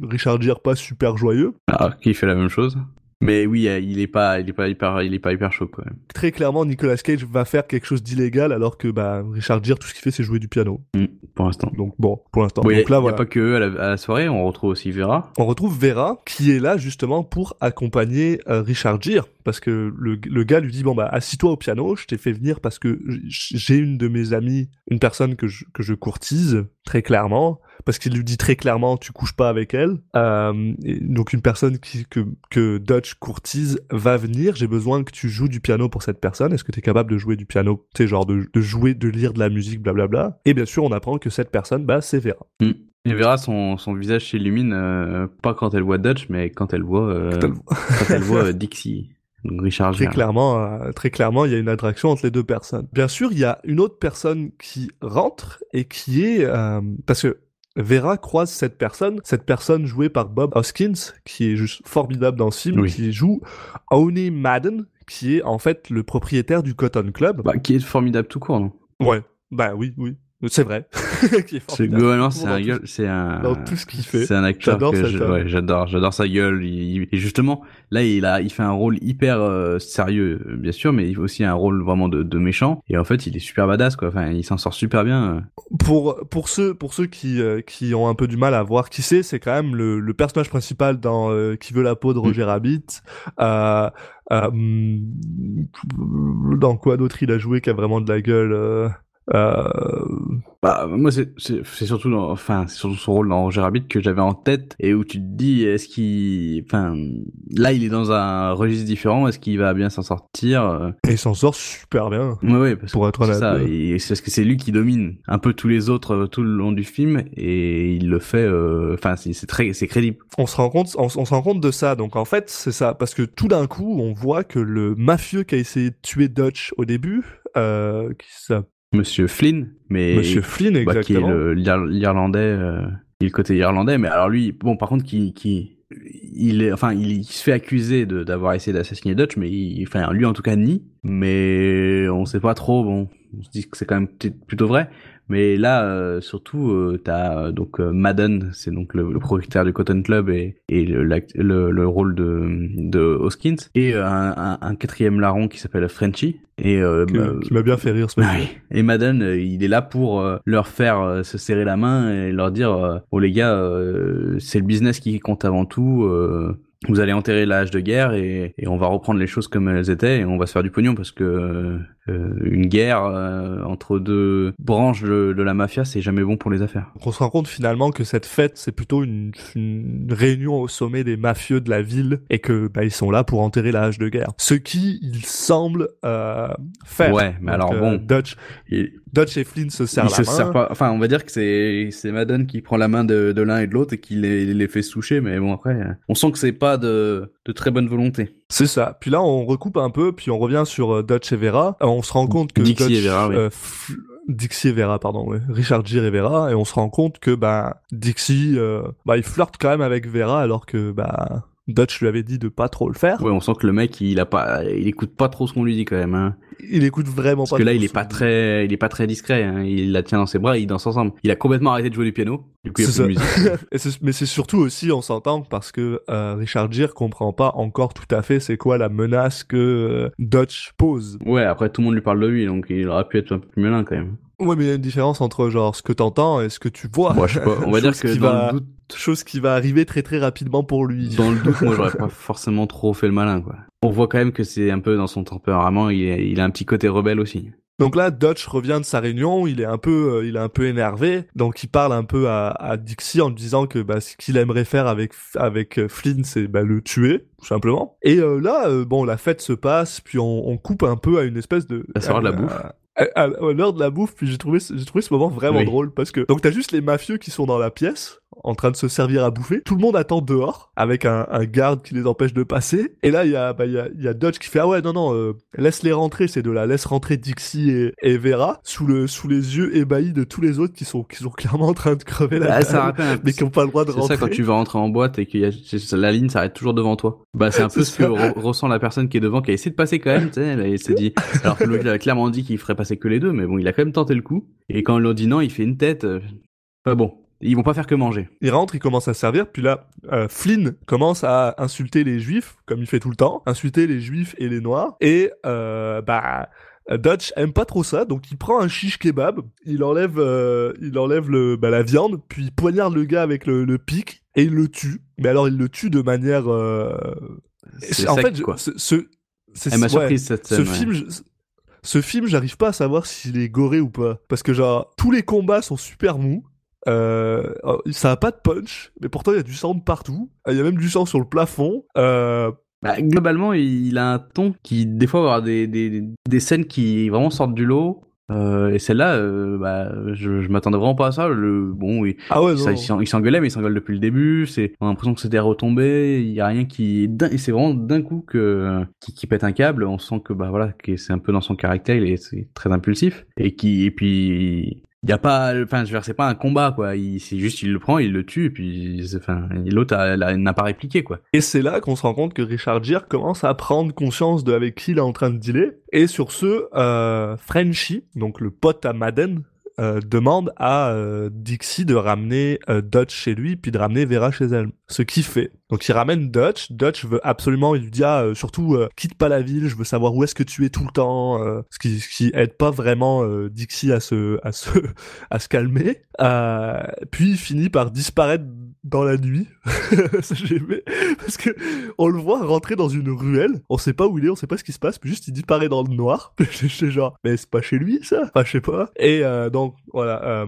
Richard Gere pas super joyeux. Ah, qui fait la même chose. Mais oui, euh, il est pas, il est pas hyper, il est pas hyper chaud quand même. Très clairement, Nicolas Cage va faire quelque chose d'illégal, alors que bah Richard Gere, tout ce qu'il fait, c'est jouer du piano. Mm, pour l'instant. Donc bon, pour l'instant. Bon, y a, donc là, il y a voilà. pas que eux à la, à la soirée, on retrouve aussi Vera. On retrouve Vera qui est là justement pour accompagner euh, Richard Gere parce que le, le gars lui dit bon bah assis-toi au piano, je t'ai fait venir parce que j'ai une de mes amies, une personne que je, que je courtise très clairement parce qu'il lui dit très clairement tu couches pas avec elle. Euh, donc une personne qui, que, que Dutch courtise va venir, j'ai besoin que tu joues du piano pour cette personne. Est-ce que tu es capable de jouer du piano, tu sais genre de, de jouer, de lire de la musique, blablabla. Et bien sûr on apprend que cette personne bah c'est Vera. Mm. Et Vera, son, son visage s'illumine, euh, pas quand elle voit Dutch, mais quand elle voit, euh, Quand elle quand elle voit Dixie. Richard Très clairement, euh, très clairement, il y a une attraction entre les deux personnes. Bien sûr, il y a une autre personne qui rentre et qui est euh, parce que Vera croise cette personne, cette personne jouée par Bob Hoskins, qui est juste formidable dans ce film, Oui. qui joue Oni Madden, qui est en fait le propriétaire du Cotton Club. Bah, qui est formidable tout court, non? Ouais, bah oui, oui. C'est vrai. C'est globalement, c'est un gueule, c'est un. Dans tout ce qu'il fait. C'est un acteur J'adore que homme. ouais, j'adore, j'adore sa gueule. Il- il- et justement, là, il a, il fait un rôle hyper euh, sérieux, euh, bien sûr, mais il fait aussi un rôle vraiment de, de méchant. Et en fait, il est super badass, quoi. Enfin, il s'en sort super bien. euh. Pour pour ceux pour ceux qui euh, qui ont un peu du mal à voir qui c'est, c'est quand même le, le personnage principal dans euh, Qui veut la peau de Roger Rabbit. Euh, euh, hum, dans quoi d'autre il a joué qui a vraiment de la gueule. Euh, Bah, moi, c'est, surtout, dans, enfin, c'est surtout son rôle dans Roger Rabbit que j'avais en tête et où tu te dis, est-ce qu'il, enfin, là, il est dans un registre différent. Est-ce qu'il va bien s'en sortir euh, et il s'en sort super bien. Ouais, ouais, parce Pour que être c'est honnête, c'est parce que c'est lui qui domine un peu tous les autres euh, tout le long du film et il le fait. Enfin, c'est, c'est très, c'est crédible. on se rend compte, on, on se rend compte de ça. Donc en fait, c'est ça, parce que tout d'un coup, on voit que le mafieux qui a essayé de tuer Dutch au début, euh, qui s'appelle Monsieur Flynn, mais Monsieur Flynn bah, qui est exactement. l'Irlandais, euh, il est le côté irlandais. Mais alors lui, bon, par contre, qui, qui, il est, enfin, il, il se fait accuser d'avoir essayé d'assassiner Dutch, mais il, enfin, lui en tout cas nie. Mais on sait pas trop. Bon, on se dit que c'est quand même plutôt vrai. Mais là, euh, surtout, euh, t'as euh, donc euh, Madden, c'est donc le, le propriétaire du Cotton Club et, et le, le, le rôle de, de Hoskins, et euh, un, un, un quatrième larron qui s'appelle Frenchy. Et euh, que- bah, qui m'a bien fait rire ce mec. Et Madden, il est là pour euh, leur faire se serrer la main et leur dire euh, oh les gars, euh, c'est le business qui compte avant tout. euh, vous allez enterrer l'âge de guerre et, et on va reprendre les choses comme elles étaient et on va se faire du pognon parce que euh, une guerre euh, entre deux branches de, de la mafia, c'est jamais bon pour les affaires. Donc on se rend compte finalement que cette fête, c'est plutôt une, une réunion au sommet des mafieux de la ville et que bah, ils sont là pour enterrer la hache de guerre. Ce qui, il semble euh, faire. Ouais, mais alors bon. Dutch, Et, Dutch et Flynn se serrent se sert pas. Enfin, on va dire que c'est c'est Madden qui prend la main de, de l'un et de l'autre et qui les, les fait se toucher. Mais bon après, euh, on sent que c'est pas de de très bonne volonté. C'est ça. Puis là, on recoupe un peu, puis on revient sur euh, Dutch et Vera. Euh, on se rend compte que Dixie Dutch, et Vera, oui. euh, Dixie et Vera, pardon, ouais. Richard Gere et Vera, et on se rend compte que bah Dixie, euh, bah il flirte quand même avec Vera, alors que bah Dutch lui avait dit de pas trop le faire. Ouais, on sent que le mec, il a pas, il écoute pas trop ce qu'on lui dit quand même. Hein. Il écoute vraiment Parce pas. que là, il est pas très, il est pas très discret. Hein. Il la tient dans ses bras, ils dansent ensemble. Il a complètement arrêté de jouer du piano. Du coup, il y a plus de musique. Et mais c'est surtout aussi, on s'entend, parce que euh, Richard Gere comprend pas encore tout à fait c'est quoi la menace que euh, Dutch pose. Ouais, après tout le monde lui parle de lui, donc il aurait pu être un peu plus malin quand même. Ouais, mais il y a une différence entre genre ce que t'entends et ce que tu vois. Moi, je sais pas. On va dire que dans va- le doute, chose qui va arriver très très rapidement pour lui. dans le doute, moi, j'aurais pas forcément trop fait le malin, quoi. On voit quand même que c'est un peu dans son tempérament. Il, est- il a un petit côté rebelle aussi. Donc là, Dutch revient de sa réunion, il est un peu, euh, il est un peu énervé, donc il parle un peu à, à Dixie en lui disant que bah, ce qu'il aimerait faire avec avec euh, Flynn, c'est bah, le tuer, tout simplement. Et euh, là, euh, bon, la fête se passe, puis on, on coupe un peu à une espèce de La soirée de la bouffe. À- l'heure de la bouffe, puis j'ai trouvé, ce- j'ai trouvé ce moment vraiment Oui. drôle parce que donc t'as juste les mafieux qui sont dans la pièce en train de se servir à bouffer. Tout le monde attend dehors avec un, un garde qui les empêche de passer. Et là, il y a, bah, y a, y a Dodge qui fait ah ouais non non, euh, laisse les rentrer ces deux-là, laisse rentrer Dixie et, et Vera sous le sous les yeux ébahis de tous les autres qui sont qui sont clairement en train de crever la Ah, ça rappelle peu- mais qui ont pas le droit de C'est rentrer. ça quand tu vas rentrer en boîte et que la ligne s'arrête toujours devant toi. Bah c'est un peu C'est ce que re- ressent la personne qui est devant, qui a essayé de passer quand même. Elle, s'est dit. Alors que l'autre a clairement dit qu'il ferait passer que les deux, mais bon, il a quand même tenté le coup. Et quand on lui dit non, il fait une tête. euh, Enfin bon, ils vont pas faire que manger. Il rentre, il commence à servir, puis là, euh, Flynn commence à insulter les juifs, comme il fait tout le temps, insulter les juifs et les noirs, et euh, bah... Dutch aime pas trop ça, donc il prend un shish kebab, il enlève, euh, il enlève le, bah, la viande, puis il poignarde le gars avec le, le pic et il le tue. Mais alors il le tue de manière. euh, C'est en sec, fait, quoi. ce, ce, c'est- Elle m'a ouais, surprise cette ce ouais. film, je- ce film, j'arrive pas à savoir s'il est goré ou pas, parce que genre tous les combats sont super mous. Euh, ça a pas de punch, mais pourtant il y a du sang de partout. Il y a même du sang sur le plafond. Euh, Bah, globalement, il a un ton qui, des fois, va avoir des, des, des scènes qui vraiment sortent du lot. Euh, et celle-là, euh, bah, je, je m'attendais vraiment pas à ça. Le, bon, oui, ah ouais, ça, il s'en- il s'engueulait, mais il s'engueule depuis le début. C'est, on a l'impression que c'était retombé. Il y a rien qui, et c'est vraiment d'un coup que, qui, qui pète un câble. On sent que, bah voilà, que c'est un peu dans son caractère. Il est, c'est très impulsif. Et qui, et puis, il y a pas, enfin, je veux c'est pas un combat, quoi. C'est juste, il le prend, il le tue, et puis, enfin, l'autre n'a pas répliqué, quoi. Et c'est là qu'on se rend compte que Richard Gere commence à prendre conscience de avec qui il est en train de dealer. Et sur ce, euh, Frenchie, donc le pote à Madden, euh, demande à euh, Dixie de ramener euh, Dutch chez lui, puis de ramener Vera chez elle. Ce qu'il fait. Donc il ramène Dutch. Dutch veut absolument, il lui dit ah, euh, surtout euh, quitte pas la ville, je veux savoir où est-ce que tu es tout le temps. ce qui ce qui aide pas vraiment Dixie à se à se à se calmer. Puis il finit par disparaître dans la nuit. Ça, j'ai aimé parce que on le voit rentrer dans une ruelle. On sait pas où il est, on sait pas ce qui se passe, puis juste il disparaît dans le noir. J'étais genre, mais c'est pas chez lui ça? Enfin, je sais pas. Et euh, donc voilà, euh,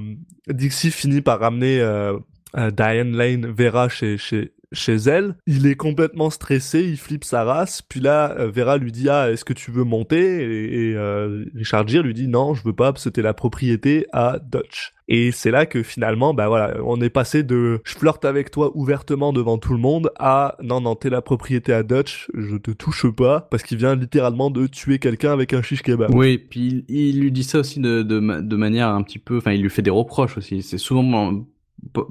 Dixie finit par ramener euh, euh, Diane Lane Vera chez chez chez elle, il est complètement stressé, il flippe sa race, puis là, euh, Vera lui dit ah est-ce que tu veux monter? Et, euh, Richard Gere lui dit non je veux pas, parce que c'était la propriété à Dutch. Et c'est là que finalement, bah voilà, on est passé de je flirte avec toi ouvertement devant tout le monde à non non t'es la propriété à Dutch, je te touche pas parce qu'il vient littéralement de tuer quelqu'un avec un shish kebab. Oui, puis il, il lui dit ça aussi de, de, de manière un petit peu, enfin, il lui fait des reproches aussi. C'est souvent,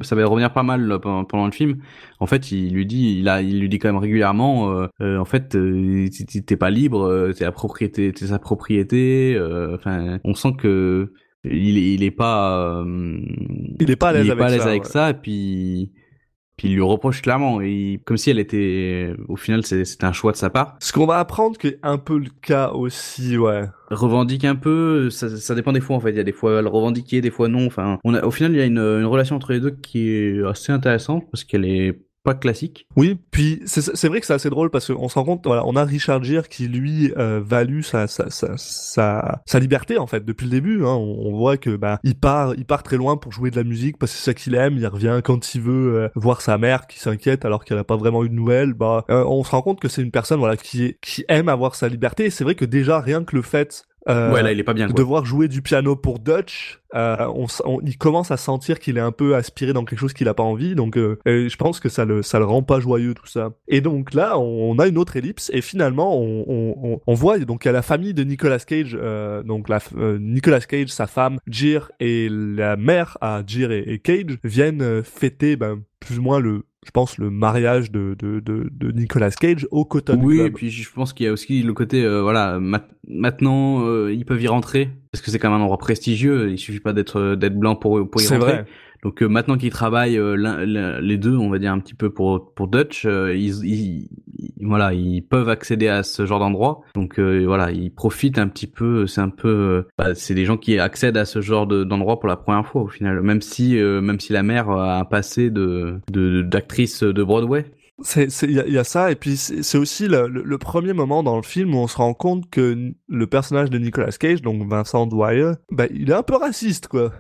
ça va revenir pas mal pendant, pendant le film. En fait, il lui dit, il a, il lui dit quand même régulièrement, euh, euh, en fait, euh, t'es pas libre, euh, t'es la propriété, t'es sa propriété. euh, Enfin, on sent que il, est- il est pas, euh, Il est pas à l'aise avec ça, avec ouais. ça, et puis, puis il lui reproche clairement, et il- comme si elle était, au final, c'est- c'était un choix de sa part. Ce qu'on va apprendre qui est un peu le cas aussi, ouais. revendique un peu, ça, ça dépend des fois en fait. Il y a des fois elle revendiquer, des fois non. Enfin, on a, au final, il y a une, une relation entre les deux qui est assez intéressante parce qu'elle est pas classique. Oui, puis c'est vrai que c'est assez drôle parce qu'on se rend compte, voilà, on a Richard Gere qui lui euh, value sa, sa, sa, sa, liberté en fait depuis le début. Hein, on, on voit que bah il part, il part très loin pour jouer de la musique parce que c'est ça qu'il aime. Il revient quand il veut euh, voir sa mère qui s'inquiète alors qu'elle a pas vraiment eu de nouvelles. Bah, euh, on se rend compte que c'est une personne voilà qui qui aime avoir sa liberté. C'est vrai que déjà rien que le fait euh, ouais, là, il est pas bien. Quoi. devoir jouer du piano pour Dutch, euh, on, on- il commence à sentir qu'il est un peu aspiré dans quelque chose qu'il a pas envie, donc euh, je pense que ça le ça le rend pas joyeux tout ça. Et donc là, on, on a une autre ellipse et finalement on, on, voit donc il y a la famille de Nicolas Cage, euh, donc la euh, Nicolas Cage, sa femme Gere et la mère à Gere et, et Cage viennent euh, fêter ben, plus ou moins le je pense le mariage de, de, de, de Nicolas Cage au Cotton Oui, Club. et puis je pense qu'il y a aussi le côté, euh, voilà, mat- maintenant euh, ils peuvent y rentrer parce que c'est quand même un endroit prestigieux. Il suffit pas d'être d'être blanc pour pour y C'est rentrer. vrai. Donc euh, maintenant qu'ils travaillent euh, les deux, on va dire un petit peu pour pour Dutch, euh, ils, ils- voilà, ils peuvent accéder à ce genre d'endroit. Donc voilà, ils profitent un petit peu. C'est un peu, bah, c'est des gens qui accèdent à ce genre de- d'endroit pour la première fois au final. Même si même si la mère a un passé de de- d'actrice de Broadway. C'est, c'est, il y, y a ça, et puis c'est aussi le, le- premier moment dans le film où on se rend compte que le personnage de Nicolas Cage, donc Vincent Dwyer, bah, il est un peu raciste, quoi.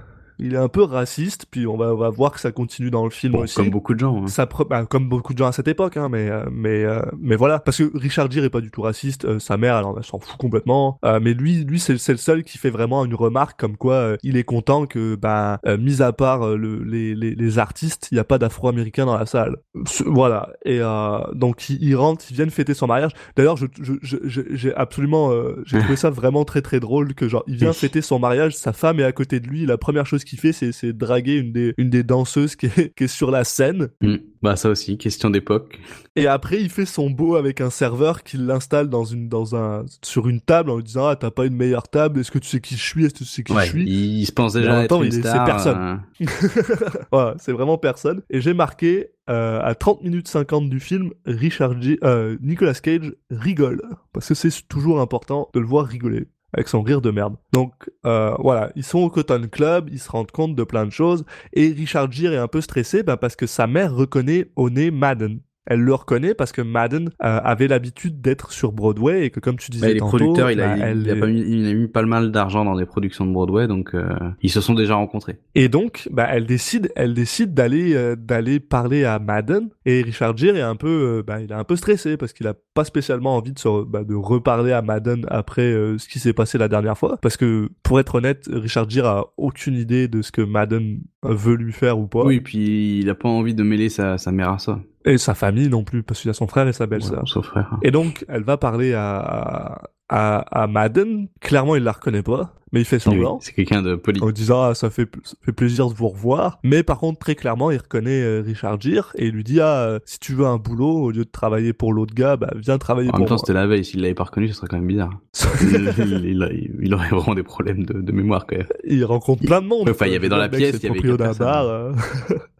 Il est un peu raciste, puis on va, on va voir que ça continue dans le film Bon, aussi. comme beaucoup de gens. hein. Ça bah, comme beaucoup de gens à cette époque, hein, mais euh, mais euh, mais voilà, parce que Richard Gere est pas du tout raciste. euh, sa mère, en- elle s'en fout complètement. euh, mais lui, lui, c'est c'est le seul qui fait vraiment une remarque comme quoi euh, il est content que, ben, euh, mis à part le, les, les les artistes, il y a pas d'Afro-Américains dans la salle. Voilà. Et euh, donc ils, ils rentrent, ils viennent fêter son mariage. D'ailleurs, je je je- je- j'ai absolument, euh, j'ai trouvé ça vraiment très très drôle que genre il vient fêter son mariage, sa femme est à côté de lui, la première chose qu'il fait, c'est draguer une des une des danseuses qui est qui est sur la scène. Mm. Bah ça aussi, question d'époque. Et après, il fait son beau avec un serveur qui l'installe dans une, dans un, sur une table en lui disant, ah, t'as pas une meilleure table, est-ce que tu sais qui je suis, est-ce que tu sais qui Ouais, je suis? il, il se pense Mais en déjà même temps, c'est personne. voilà, c'est vraiment personne. Et j'ai marqué, euh, à 30 minutes 50 du film, Richard G, euh, Nicolas Cage rigole. Parce que c'est toujours important de le voir rigoler. Avec son rire de merde. Donc, euh, voilà. Ils sont au Cotton Club, ils se rendent compte de plein de choses. Et Richard Gere est un peu stressé, bah, parce que sa mère reconnaît au nez Madden. Elle le reconnaît parce que Madden euh, avait l'habitude d'être sur Broadway et que comme tu disais bah, les tantôt, producteurs, il a, bah, il, elle il a pas mis, il a mis pas mal d'argent dans des productions de Broadway, donc euh, ils se sont déjà rencontrés. Et donc, bah, elle décide, elle décide d'aller, euh, d'aller parler à Madden. Et Richard Gere est un peu, bah, il est un peu stressé parce qu'il a pas spécialement envie de se, re- bah, de reparler à Madden après ce qui s'est passé la dernière fois. Parce que, pour être honnête, Richard Gere a aucune idée de ce que Madden veut lui faire ou pas. Oui, et puis il a pas envie de mêler sa, sa mère à ça. Et sa famille non plus, parce qu'il a son frère et sa belle-sœur. Ouais, son frère. Et donc, elle va parler à, à, à Madden. Clairement, il la reconnaît pas, mais il fait semblant. Oui, c'est quelqu'un de poli. En disant ah, ça fait ça fait plaisir de vous revoir, mais par contre très clairement il reconnaît euh, Richard Gere et il lui dit ah euh, si tu veux un boulot au lieu de travailler pour l'autre gars bah viens travailler En pour même temps, moi. c'était la veille. S'il l'avait pas reconnu, ce serait quand même bizarre. il, il- il- aurait vraiment des problèmes de, de mémoire quand même. il rencontre plein de monde. Enfin, il y avait dans la pièce, il y avait proprio d'un bar.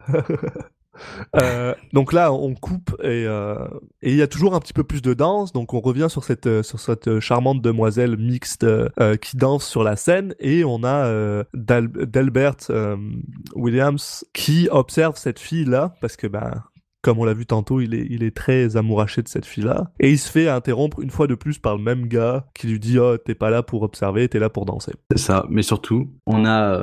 euh. Donc là, on coupe et euh, et il y a toujours un petit peu plus de danse. Donc on revient sur cette euh, sur cette charmante demoiselle mixte qui danse sur la scène et on a Dal- Delbert euh, Williams qui observe cette fille là parce que ben comme on l'a vu tantôt, il est, il est très amouraché de cette fille-là. Et il se fait interrompre une fois de plus par le même gars qui lui dit, oh, t'es pas là pour observer, t'es là pour danser. C'est ça. Mais surtout, on a,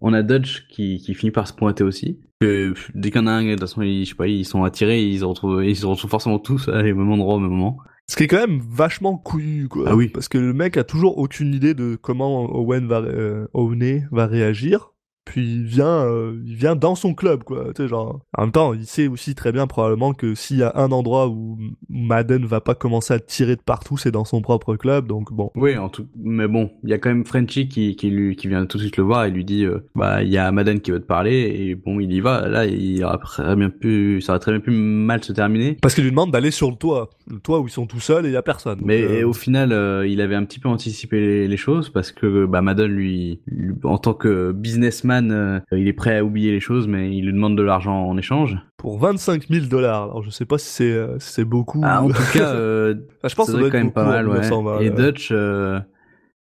on a Dodge qui, qui finit par se pointer aussi. Que, pff, dès qu'il y en a un, de toute façon, ils, je sais pas, ils sont attirés, ils se retrouvent, ils se retrouvent forcément tous à les mêmes endroits au même moment. Ce qui est quand même vachement couillu, quoi. Ah oui. Parce que le mec a toujours aucune idée de comment Owen va, euh, Owney va réagir. Puis il vient, euh, il vient dans son club, quoi. Tu sais, genre. En même temps, il sait aussi très bien probablement que s'il y a un endroit où Madden va pas commencer à tirer de partout, c'est dans son propre club. Donc bon. Oui, en tout, mais bon, il y a quand même Frenchy qui, qui lui, qui vient tout de suite le voir et lui dit, euh, bah, il y a Madden qui veut te parler et bon, il y va. Là, il aurait très bien pu, ça aurait très bien pu mal se terminer. Parce qu'il lui demande d'aller sur le toit, le toit où ils sont tout seuls et il y a personne. Mais euh, au final, euh, il avait un petit peu anticipé les, les choses parce que bah, Madden, lui, lui, en tant que businessman, euh, il est prêt à oublier les choses, mais il lui demande de l'argent en échange. pour 25 000 dollars. Alors je sais pas si c'est euh, si c'est beaucoup. Ah, en tout cas, euh, Ah, je pense ça doit être quand même pas mal, ouais. 1920, Et. Dutch, euh,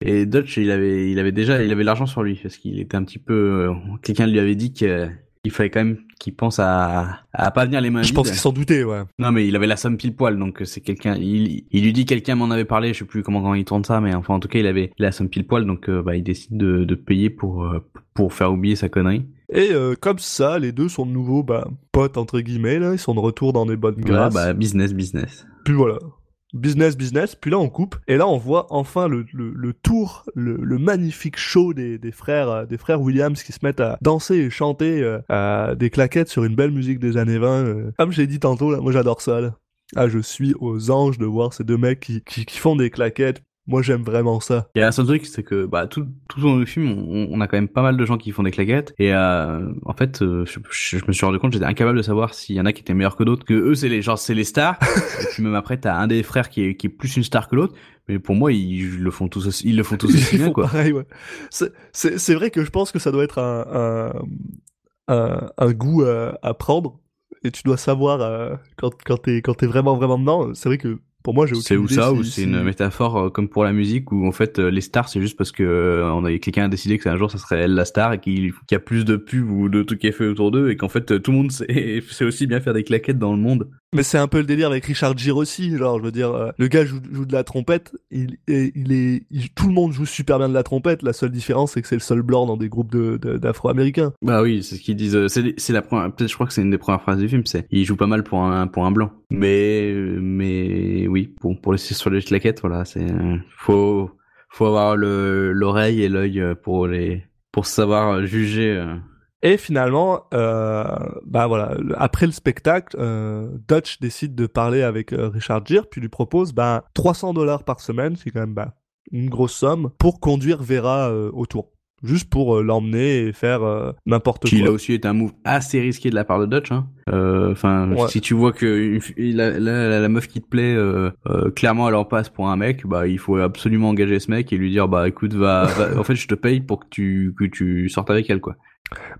et Dutch, il avait, il avait déjà, il avait l'argent sur lui parce qu'il était un petit peu. euh, Quelqu'un lui avait dit que il fallait quand même qu'il pense à, à pas venir les mains Je pense qu'ils s'en doutaient, ouais. Non, mais il avait la somme pile poil, donc c'est quelqu'un. Il, il lui dit quelqu'un m'en avait parlé, je sais plus comment, comment il tourne ça, mais enfin en tout cas il avait la somme pile poil, donc euh, bah il décide de, de payer pour euh, pour faire oublier sa connerie. Et euh, comme ça, les deux sont de nouveau bah, potes entre guillemets là. Ils sont de retour dans des bonnes Ouais, grâces. bah business, business. Puis voilà. Business, business. Puis là, on coupe. Et là, on voit enfin le, le, le tour, le, le magnifique show des, des frères, euh, des frères Williams qui se mettent à danser et chanter euh, à des claquettes sur une belle musique des années 20. euh. Comme j'ai dit tantôt, là, moi j'adore ça. Ah, je suis aux anges de voir ces deux mecs qui, qui, qui font des claquettes. Moi, j'aime vraiment ça. Il y a un seul truc, c'est que bah tout tout au long du film, on, on a quand même pas mal de gens qui font des claquettes et euh, en fait, euh, je, je- je me suis rendu compte, j'étais incapable de savoir s'il y en a qui étaient meilleurs que d'autres. Que eux, c'est les genre c'est les stars. et puis même après, t'as un des frères qui est qui est plus une star que l'autre. Mais pour moi, ils le font tous aussi, ils le font tous aussi Ils bien font quoi. pareil, ouais. C'est- vrai que je pense que ça doit être un, un, un, un goût à, prendre. Et tu dois savoir euh, quand, quand t'es quand t'es vraiment vraiment dedans. C'est vrai que pour moi, j'ai aucune C'est où ça si- ou c'est si- une métaphore euh, comme pour la musique où en fait euh, les stars c'est juste parce que euh, on avait quelqu'un a décidé que un jour ça serait elle la star et qu'il y a plus de pubs ou de trucs qui est fait autour d'eux et qu'en fait tout le monde sait, sait aussi bien faire des claquettes dans le monde. Mais c'est un peu le délire avec Richard Gere aussi. Genre, je veux dire, euh, le gars joue, joue de la trompette. Il, est, tout le monde joue super bien de la trompette. La seule différence, c'est que c'est le seul blanc dans des groupes d'Afro-Américains. Bah oui, c'est ce qu'ils disent. euh, C'est la première. Peut-être je crois que c'est une des premières phrases du film. C'est il joue pas mal pour un pour un blanc. Mais mais oui, bon pour laisser sur les claquettes, voilà, c'est euh, faut faut avoir le l'oreille et l'œil pour les pour savoir juger. Et finalement, euh, bah voilà, après le spectacle, euh, Dutch décide de parler avec euh, Richard Gere, puis lui propose bah 300 dollars par semaine, c'est quand même bah, une grosse somme, pour conduire Vera au tour. Juste pour l'emmener et faire n'importe Qui quoi. là aussi est un move assez risqué de la part de Dutch. Hein. Enfin, Ouais. si tu vois que la, la, la- la meuf qui te plaît, clairement elle en passe pour un mec, bah il faut absolument engager ce mec et lui dire bah écoute va, va- en fait je te paye pour que tu que tu sortes avec elle quoi.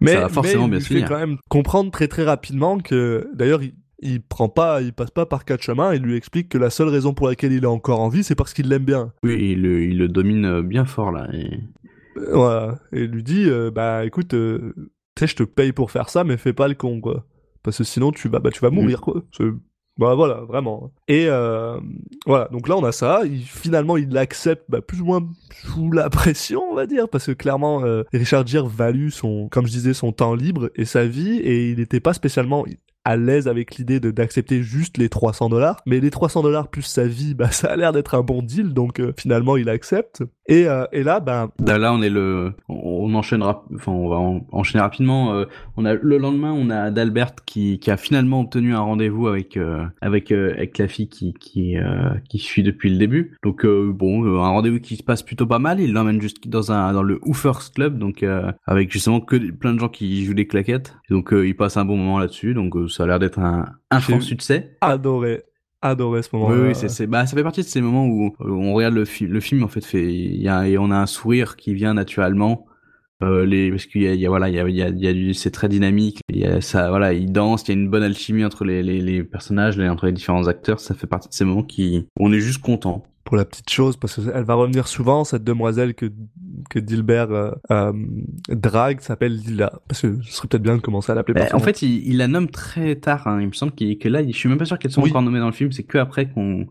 Mais, ça va forcément mais il bien fait quand même comprendre très très rapidement que, d'ailleurs, il, il prend pas, il passe pas par quatre chemins, il lui explique que la seule raison pour laquelle il est encore en vie, c'est parce qu'il l'aime bien. Oui, il le, il le domine bien fort là. Et... Euh, Voilà. Et il lui dit, euh, bah écoute, euh, tu sais, je te paye pour faire ça, mais fais pas le con, quoi. Parce que sinon, tu vas, bah, tu vas mourir, quoi. Bah voilà, vraiment. Et euh, voilà, donc là on a ça. Il, finalement, il l'accepte, bah, plus ou moins sous la pression, on va dire, parce que clairement, euh, Richard Gere value son, comme je disais, son temps libre et sa vie, et il n'était pas spécialement à l'aise avec l'idée d'accepter juste les 300 dollars. Mais les 300 dollars plus sa vie, bah ça a l'air d'être un bon deal, donc euh, finalement il accepte. Et, euh, et là, bah Là, on est le, on on enchaîne, rap- enfin, on va en- enchaîner rapidement. Euh, on a le lendemain, on a D'Albert qui, qui a finalement obtenu un rendez-vous avec avec avec la fille qui qui qui suit depuis le début. Donc bon, un rendez-vous qui se passe plutôt pas mal. Il l'emmène juste dans un dans le Hoofers Club, donc avec justement que plein de gens qui jouent des claquettes. Donc il passe un bon moment là-dessus. Donc ça a l'air d'être un un franc succès. Adoré, adoré ce moment. Oui, oui, c'est, c'est, bah, ça fait partie de ces moments où, où on regarde le film, le film en fait fait, y a, et on a un sourire qui vient naturellement. Euh, les, parce qu'il y a, il y a, voilà, il y a, y a, y a du, c'est très dynamique. Il y a ça, voilà, il danse, il y a une bonne alchimie entre les, les, les personnages, les, entre les différents acteurs. Ça fait partie de ces moments qui, où on est juste content. Pour la petite chose, parce qu'elle va revenir souvent, cette demoiselle que, que Dilbert euh, euh, drague s'appelle Lila. Parce que ce serait peut-être bien de commencer à l'appeler Bah, en fait, il, il la nomme très tard. Hein. Il me semble qu'il, que là, je suis même pas sûr qu'elles sont Oui. encore nommées dans le film. C'est que après qu'on,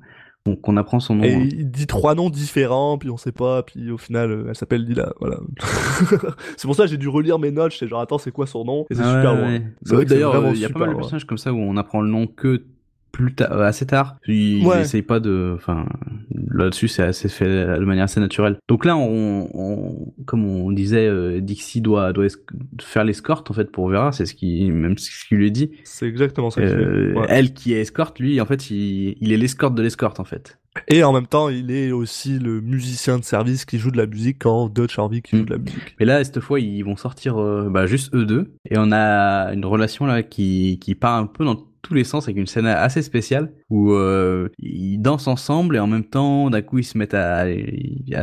qu'on, apprend son nom. Et hein. il dit trois noms différents, puis on sait pas, puis au final, euh, elle s'appelle Lila, voilà. c'est pour ça que j'ai dû relire mes notes, j'étais genre, attends, c'est quoi son nom? Et c'est Ah super ouais. C'est vrai que D'ailleurs, il y a pas mal de personnages comme ça où on apprend le nom que plus tard, euh, assez tard. Il Ouais. essaye pas de, enfin, là-dessus c'est assez fait de manière assez naturelle. Donc là, on, on comme on disait, euh, Dixie doit doit faire l'escorte en fait pour Vera. C'est ce qui, même ce qu'il lui dit. C'est exactement ça Euh, fait. Ouais. Elle qui est escorte, lui, en fait, il, il est l'escorte de l'escorte en fait. Et en même temps, il est aussi le musicien de service qui joue de la musique quand Dutch envie qu'il joue Mm. de la musique. Mais là, cette fois, ils vont sortir euh, bah, juste eux deux. Et on a une relation là qui, qui part un peu dans tous les sens avec une scène assez spéciale où euh, ils dansent ensemble et en même temps, d'un coup, ils se mettent à,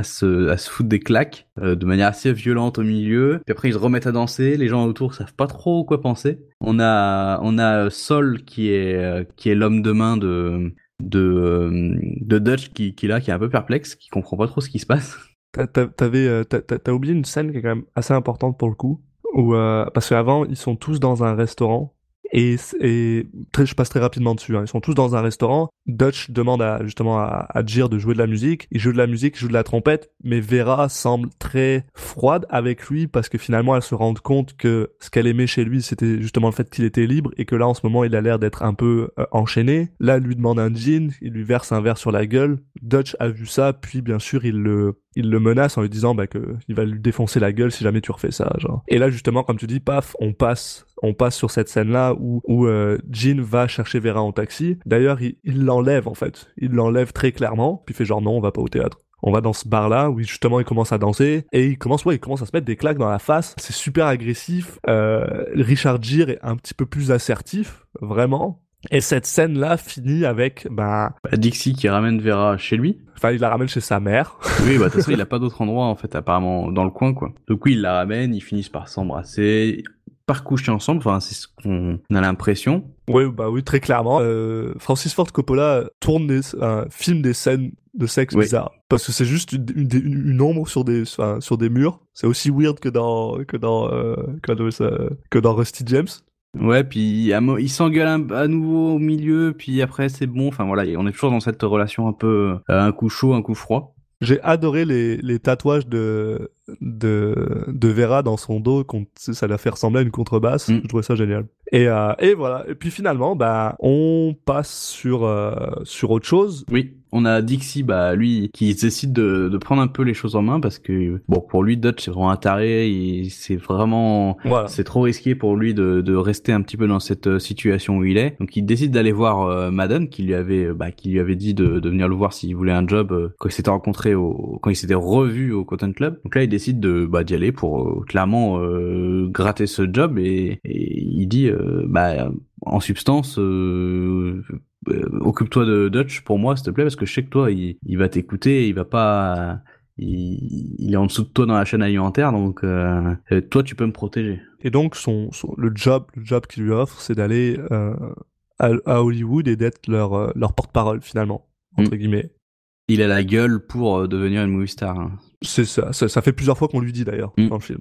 se, à se foutre des claques euh, de manière assez violente au milieu. Puis après, ils se remettent à danser. Les gens autour savent pas trop quoi penser. On a, on a Sol qui est, euh, qui est l'homme de main de de, de Dutch qui, qui est là, qui est un peu perplexe, qui comprend pas trop ce qui se passe. T'avais, t'as oublié une scène qui est quand même assez importante pour le coup, où euh, parce qu'avant ils sont tous dans un restaurant et, et très, je passe très rapidement dessus. Hein, ils sont tous dans un restaurant. Dutch demande à justement à, à Jir de jouer de la musique. Il joue de la musique, il joue de la trompette, mais Vera semble très froide avec lui parce que finalement elle se rend compte que ce qu'elle aimait chez lui c'était justement le fait qu'il était libre et que là en ce moment il a l'air d'être un peu euh, enchaîné. Là elle lui demande un jean, il lui verse un verre sur la gueule. Dutch a vu ça, puis bien sûr il le il le menace en lui disant bah, que il va lui défoncer la gueule si jamais tu refais ça genre. Et là justement comme tu dis paf on passe on passe sur cette scène là où où euh, Jean va chercher Vera en taxi. D'ailleurs il l'enlève en fait, il l'enlève très clairement puis il fait genre non on va pas au théâtre. On va dans ce bar là où justement il commence à danser et il commence ouais il commence à se mettre des claques dans la face. C'est super agressif. Euh, Richard Gere est un petit peu plus assertif vraiment. Et cette scène là finit avec bah Bah, Dixie qui ramène Vera chez lui. enfin il la ramène chez sa mère. Oui, bah de toute façon, il a pas d'autre endroit en fait, apparemment dans le coin quoi. Donc oui, il la ramène, ils finissent par s'embrasser, par coucher ensemble. Enfin, c'est ce qu'on a l'impression. Oui, bah oui, très clairement. Euh, Francis Ford Coppola tourne des, un film des scènes de sexe Oui. bizarres parce que c'est juste une, une, une- une ombre sur des enfin, sur des murs. C'est aussi weird que dans que dans euh, que dans, ça- que dans Rusty James. Ouais, puis à mo- il s'engueule un- à nouveau au milieu, puis après c'est bon. Enfin voilà, on est toujours dans cette relation un peu euh, un coup chaud, un coup froid. J'ai adoré les, les tatouages de, de, de Vera dans son dos, qu'on- ça l'a fait ressembler à une contrebasse. Mm. Je trouvais ça génial. Et, euh, et voilà. Et puis finalement, bah, on passe sur, euh, sur autre chose. Oui, on a Dixie, bah lui, qui décide de, de prendre un peu les choses en main parce que bon, pour lui, Dutch c'est vraiment un taré. C'est vraiment Voilà. C'est trop risqué pour lui de, de rester un petit peu dans cette euh, situation où il est. Donc il décide d'aller voir euh, Madden qui lui avait euh, bah, qui lui avait dit de, de venir le voir s'il voulait un job euh, quand il s'était rencontré au quand il s'était revu au Cotton Club. Donc là il décide de bah, d'y aller pour euh, clairement euh, gratter ce job et, et il dit bah en substance euh, euh, occupe-toi de Dutch pour moi s'il te plaît parce que je sais que toi il, il va t'écouter il va pas il, il est en dessous de toi dans la chaîne alimentaire donc euh, toi tu peux me protéger Et donc, son, son- le job, le job qu'il lui offre, c'est d'aller à, à Hollywood et d'être leur, leur porte-parole, finalement, entre Mm. guillemets. il a la gueule pour devenir une movie star hein. C'est ça, ça. Ça fait plusieurs fois qu'on lui dit, d'ailleurs, Mm. dans le film.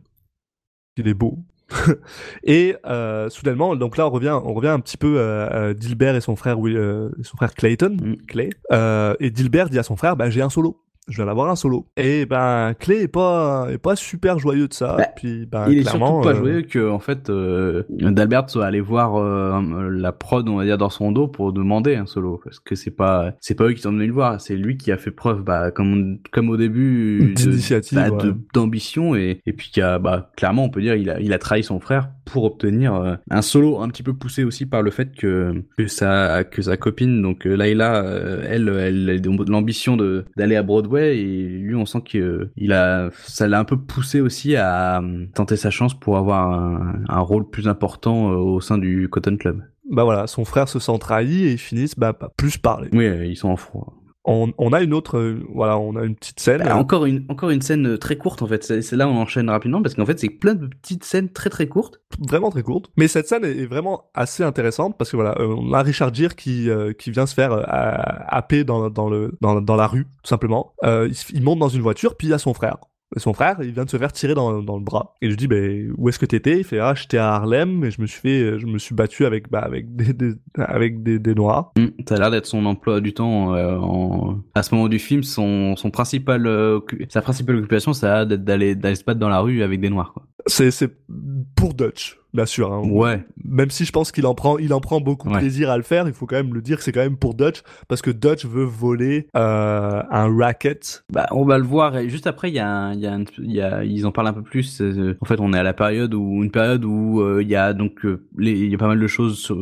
Il est beau. et euh, soudainement, donc là, on revient, on revient un petit peu à, à Dilbert et son frère, Will- euh, son frère Clayton, Mm. Clay. Euh, et Dilbert dit à son frère, bah, j'ai un solo. Je viens d'avoir un solo. Et ben Clay est pas est pas super joyeux de ça. Bah, Puis ben il est surtout pas euh, joyeux que en fait euh, d'Albert soit allé voir euh, la prod on va dire dans son dos pour demander un solo parce que c'est pas c'est pas eux qui sont venus le voir c'est lui qui a fait preuve bah comme comme au début D'initiative, bah, ouais. d'ambition et et puis qui a bah clairement on peut dire il a il a trahi son frère pour obtenir euh, un solo un petit peu poussé aussi par le fait que que sa que sa copine donc euh, Layla euh, elle elle a l'ambition de d'aller à Broadway et lui on sent que il a ça l'a un peu poussé aussi à tenter sa chance pour avoir un, un rôle plus important au sein du Cotton Club. bah voilà, son frère se sent trahi et ils finissent bah pas plus parler. Oui, ils sont en froid. On, on a une autre, euh, voilà, on a une petite scène. Bah, encore une encore une scène euh, très courte en fait. C'est là où on enchaîne rapidement parce qu'en fait c'est plein de petites scènes très très courtes. vraiment très courte. Mais cette scène est vraiment assez intéressante parce que voilà, euh, on a Richard Gere qui euh, qui vient se faire euh, happer dans dans le dans, dans la rue tout simplement. Euh, il, il monte dans une voiture puis il y a son frère. Son frère, il vient de se faire tirer dans, dans le bras. Et je lui dis, ben, où est-ce que t'étais? Il fait, ah, j'étais à Harlem et je me suis fait, je me suis battu avec, bah, avec des, des- avec des, des noirs. Mm, Ça a l'air d'être son emploi du temps euh, en... à ce moment du film. Son son principal euh, sa principale occupation, ça a l'air d'être d'aller d'aller se battre dans la rue avec des noirs. Quoi. C'est, c'est pour Dutch, bien sûr. Hein. Ouais. Même si je pense qu'il en prend, il en prend beaucoup Ouais. plaisir à le faire, il faut quand même le dire que c'est quand même pour Dutch parce que Dutch veut voler euh, un racket. Bah, on va le voir. Et juste après, il y a, un- il y a, un- y a, ils en parlent un peu plus. euh, En fait, on est à la période où une période où euh, il y a donc euh, il y a pas mal de choses sur,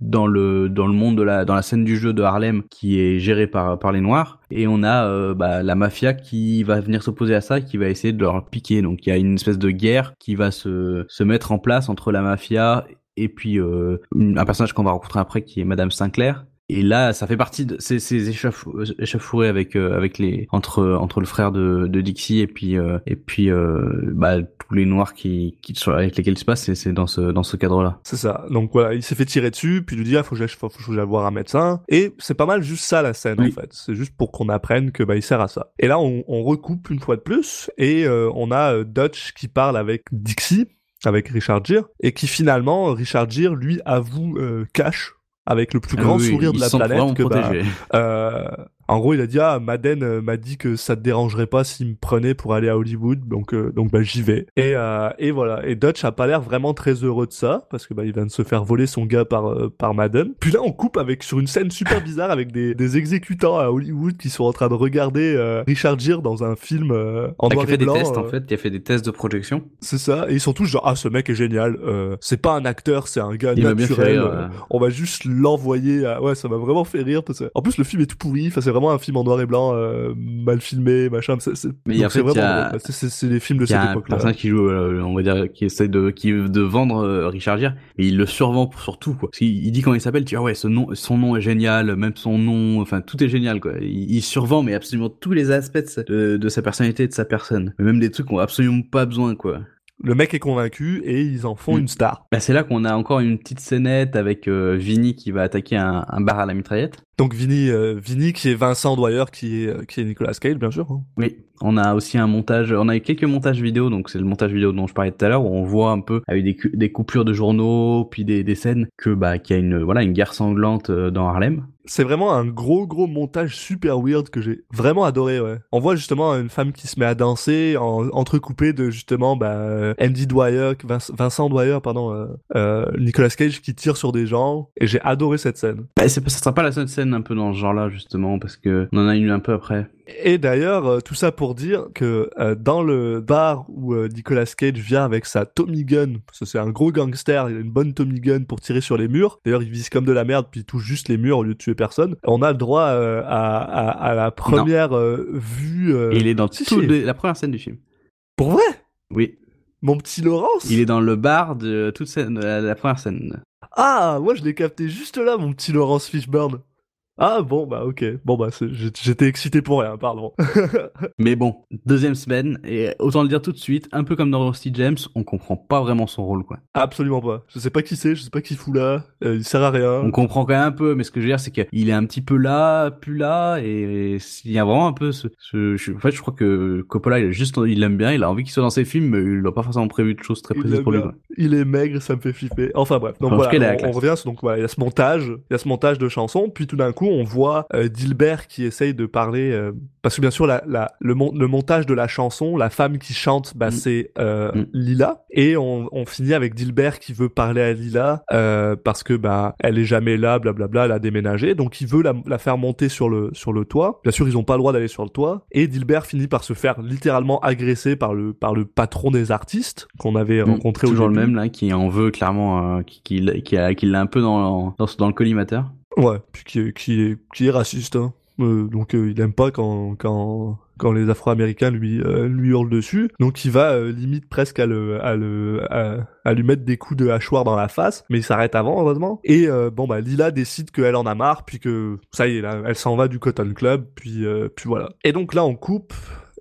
dans le dans le monde de la dans la scène du jeu de Harlem qui est gérée par par les noirs. Et on a euh, bah, la mafia qui va venir s'opposer à ça, qui va essayer de leur piquer. Donc il y a une espèce de guerre qui va se se mettre en place entre la mafia et puis euh, un personnage qu'on va rencontrer après qui est Madame Sinclair. Et là, ça fait partie de ces, ces échauffourées échauffourées avec euh, avec les entre entre le frère de, de Dixie et puis euh, et puis euh, bah, tous les noirs qui, qui avec lesquels il se passe, c'est dans ce dans ce cadre-là. C'est ça. Donc voilà, il s'est fait tirer dessus, puis il lui dit, ah, faut que j'aille, faut, faut voir un médecin. Et c'est pas mal juste ça la scène Oui. en fait. C'est juste pour qu'on apprenne que bah il sert à ça. Et là, on, on recoupe une fois de plus, et euh, on a euh, Dutch qui parle avec Dixie, avec Richard Gere, et qui finalement, Richard Gere lui avoue euh, cash avec le plus grand Ah oui, sourire de la planète que bah. Euh, en gros, il a dit ah Madden euh, m'a dit que ça te dérangerait pas s'il me prenait pour aller à Hollywood, donc euh, donc bah j'y vais. Et euh, et voilà. Et Dutch a pas l'air vraiment très heureux de ça parce que bah il vient de se faire voler son gars par par Madden. Puis là on coupe avec sur une scène super bizarre avec des des exécutants à Hollywood qui sont en train de regarder Richard Gere dans un film en noir a fait et des blanc. tests en fait, a fait des tests de projection. C'est ça. Et ils sont tous genre ah ce mec est génial. C'est pas un acteur, c'est un gars Il fait naturel. rire. on va juste l'envoyer à... ouais ça m'a vraiment fait rire parce que en plus le film est tout pourri enfin c'est vraiment un film en noir et blanc euh, mal filmé machin c'est c'est Mais en c'est fait, vraiment drôle. c'est les films de cette un époque là personnage qui joue, euh, on va dire, qui essaie de, qui de vendre euh, Richard Gere, mais il le survend pour sur tout, quoi. Parce qu'il- il dit quand il s'appelle, tu dis, ah ouais, ce nom, son nom est génial, même son nom, enfin, tout est génial, quoi. Il, il survend, mais absolument tous les aspects de sa, de, de sa personnalité et de sa personne. Mais même des trucs qu'on a absolument pas besoin, quoi. Le mec est convaincu et ils en font Mm. une star Bah, c'est là qu'on a encore une petite scénette avec euh, Vinny qui va attaquer un, un bar à la mitraillette. donc Vinny euh, Vinny qui est Vincent Dwyer qui est euh, qui est Nicolas Cage bien sûr hein. Oui, on a aussi un montage, on a eu quelques montages vidéo, donc c'est le montage vidéo dont je parlais tout à l'heure, où on voit un peu avec des, coupures de journaux, puis des, des scènes que bah qu'il y a une voilà une guerre sanglante euh, dans Harlem. c'est vraiment un gros gros montage super weird que j'ai vraiment adoré ouais on voit justement une femme qui se met à danser en, entrecoupée de justement bah euh, Andy Dwyer Vince- Vincent Dwyer pardon euh, euh, Nicolas Cage qui tire sur des gens et j'ai adoré cette scène Bah, c'est ça sera pas la seule scène un peu dans ce genre-là justement parce que on en a une un peu après. Et d'ailleurs, euh, tout ça pour dire que euh, dans le bar où euh, Nicolas Cage vient avec sa Tommy Gun, parce que c'est un gros gangster, il a une bonne Tommy Gun pour tirer sur les murs. D'ailleurs, il vise comme de la merde, puis il touche juste les murs au lieu de tuer personne. On a le droit à, à, à la première vue. Et il est dans si. les- la première scène du film. Pour vrai? Oui, Mon petit Laurence? Il est dans le bar de toute scène, la, la première scène. Ah, moi je l'ai capté juste là, mon petit Laurence Fishburne. Ah bon, bah ok. Bon bah j'étais excité pour rien, pardon. Mais bon, deuxième semaine et autant le dire tout de suite, un peu comme dans Rusty James, on comprend pas vraiment son rôle quoi. Absolument pas. Je sais pas qui c'est, je sais pas qui fout là. euh, il sert à rien. On comprend quand même un peu, mais ce que je veux dire, c'est qu'il est un petit peu là, plus là, et il y a vraiment un peu ce, ce- je- en fait, je crois que Coppola, il a juste, il l'aime bien, il a envie qu'il soit dans ses films, mais il n'a pas forcément prévu de choses très précises pour lui, quoi. Il est maigre, ça me fait flipper. Enfin bref, donc voilà, on, revient donc voilà, il y a ce montage, il y a ce montage de chansons, puis tout d'un coup coup, on voit euh, Dilbert qui essaye de parler, euh, parce que bien sûr, la, la, le, mon- le montage de la chanson, la femme qui chante, bah, Mm. c'est euh, Mm. Lila, et on, on finit avec Dilbert qui veut parler à Lila parce que bah elle est jamais là, blablabla, elle a déménagé, donc il veut la, la faire monter sur le sur le toit. Bien sûr, ils ont pas le droit d'aller sur le toit, et Dilbert finit par se faire littéralement agresser par le par le patron des artistes qu'on avait Mm. rencontré au Toujours le début. même là, qui en veut clairement, euh, qui, qui, l'a- qui, a- qui l'a un peu dans, dans, dans le collimateur. Ouais, puis qui est, qui est, qui est raciste. Hein. Euh, donc euh, il aime pas quand, quand, quand les Afro-Américains lui, euh, lui hurlent dessus. Donc il va limite presque à, le, à, le, à, à lui mettre des coups de hachoir dans la face, mais il s'arrête avant heureusement. Et bon bah Lila décide qu'elle en a marre, puis que ça y est, là, elle s'en va du Cotton Club, puis, puis voilà. Et donc là on coupe.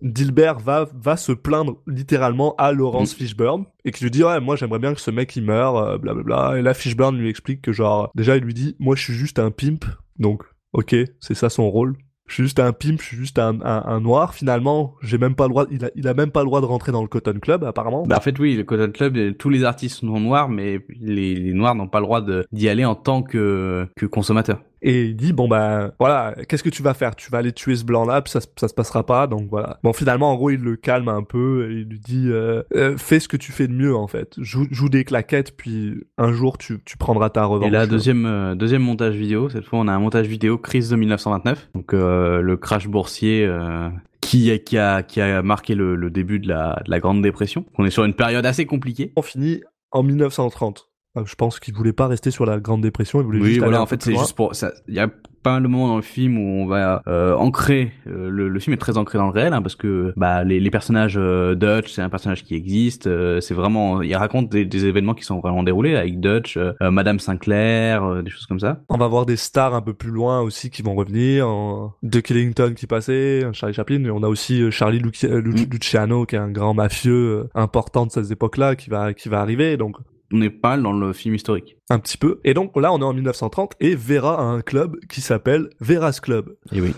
Dilbert va, va se plaindre littéralement à Laurence Fishburne et qui lui dit ouais moi j'aimerais bien que ce mec il meure euh, blablabla et là Fishburne lui explique que genre déjà il lui dit moi je suis juste un pimp. Donc ok c'est ça son rôle. Je suis juste un pimp je suis juste un, un, un noir. Finalement j'ai même pas le droit il a, il a même pas le droit de rentrer dans le Cotton Club apparemment. Bah, en fait, oui, le Cotton Club, euh, tous les artistes sont noirs, mais les, les noirs n'ont pas le droit d'y aller en tant que, que consommateurs. Et il dit bon bah voilà, qu'est-ce que tu vas faire? Tu vas aller tuer ce blanc là, puis ça, ça se passera pas. Donc voilà. Bon finalement en gros il le calme un peu et il lui dit euh, Euh, fais ce que tu fais de mieux en fait. Joue, joue des claquettes puis un jour tu, tu prendras ta revanche. Et là, deuxième, euh, deuxième montage vidéo. Cette fois, on a un montage vidéo crise de 1929. Donc, euh, le crash boursier euh, qui, a- qui, a, qui a marqué le, le début de la, de la Grande Dépression. On est sur une période assez compliquée. On finit en 1930. Euh, Je pense qu'il voulait pas rester sur la Grande Dépression, il voulait Oui, juste voilà, en fait, c'est juste pour ça. Il y a pas mal de moments dans le film où on va euh, ancrer. euh, le, le film est très ancré dans le réel, hein, parce que bah les, les personnages euh, Dutch, c'est un personnage qui existe. euh, c'est vraiment, il raconte des, des événements qui sont vraiment déroulés avec Dutch, euh, euh, Madame Sinclair, euh, des choses comme ça. On va voir des stars un peu plus loin aussi qui vont revenir. en- De Killington qui passait, Charlie Chaplin. Et on a aussi Charlie Mm. Luciano qui est un grand mafieux important de cette époque-là qui va qui va arriver. Donc On est pas dans le film historique. un petit peu. Et donc là, on est en 1930 et Vera a un club qui s'appelle Vera's Club. Et oui.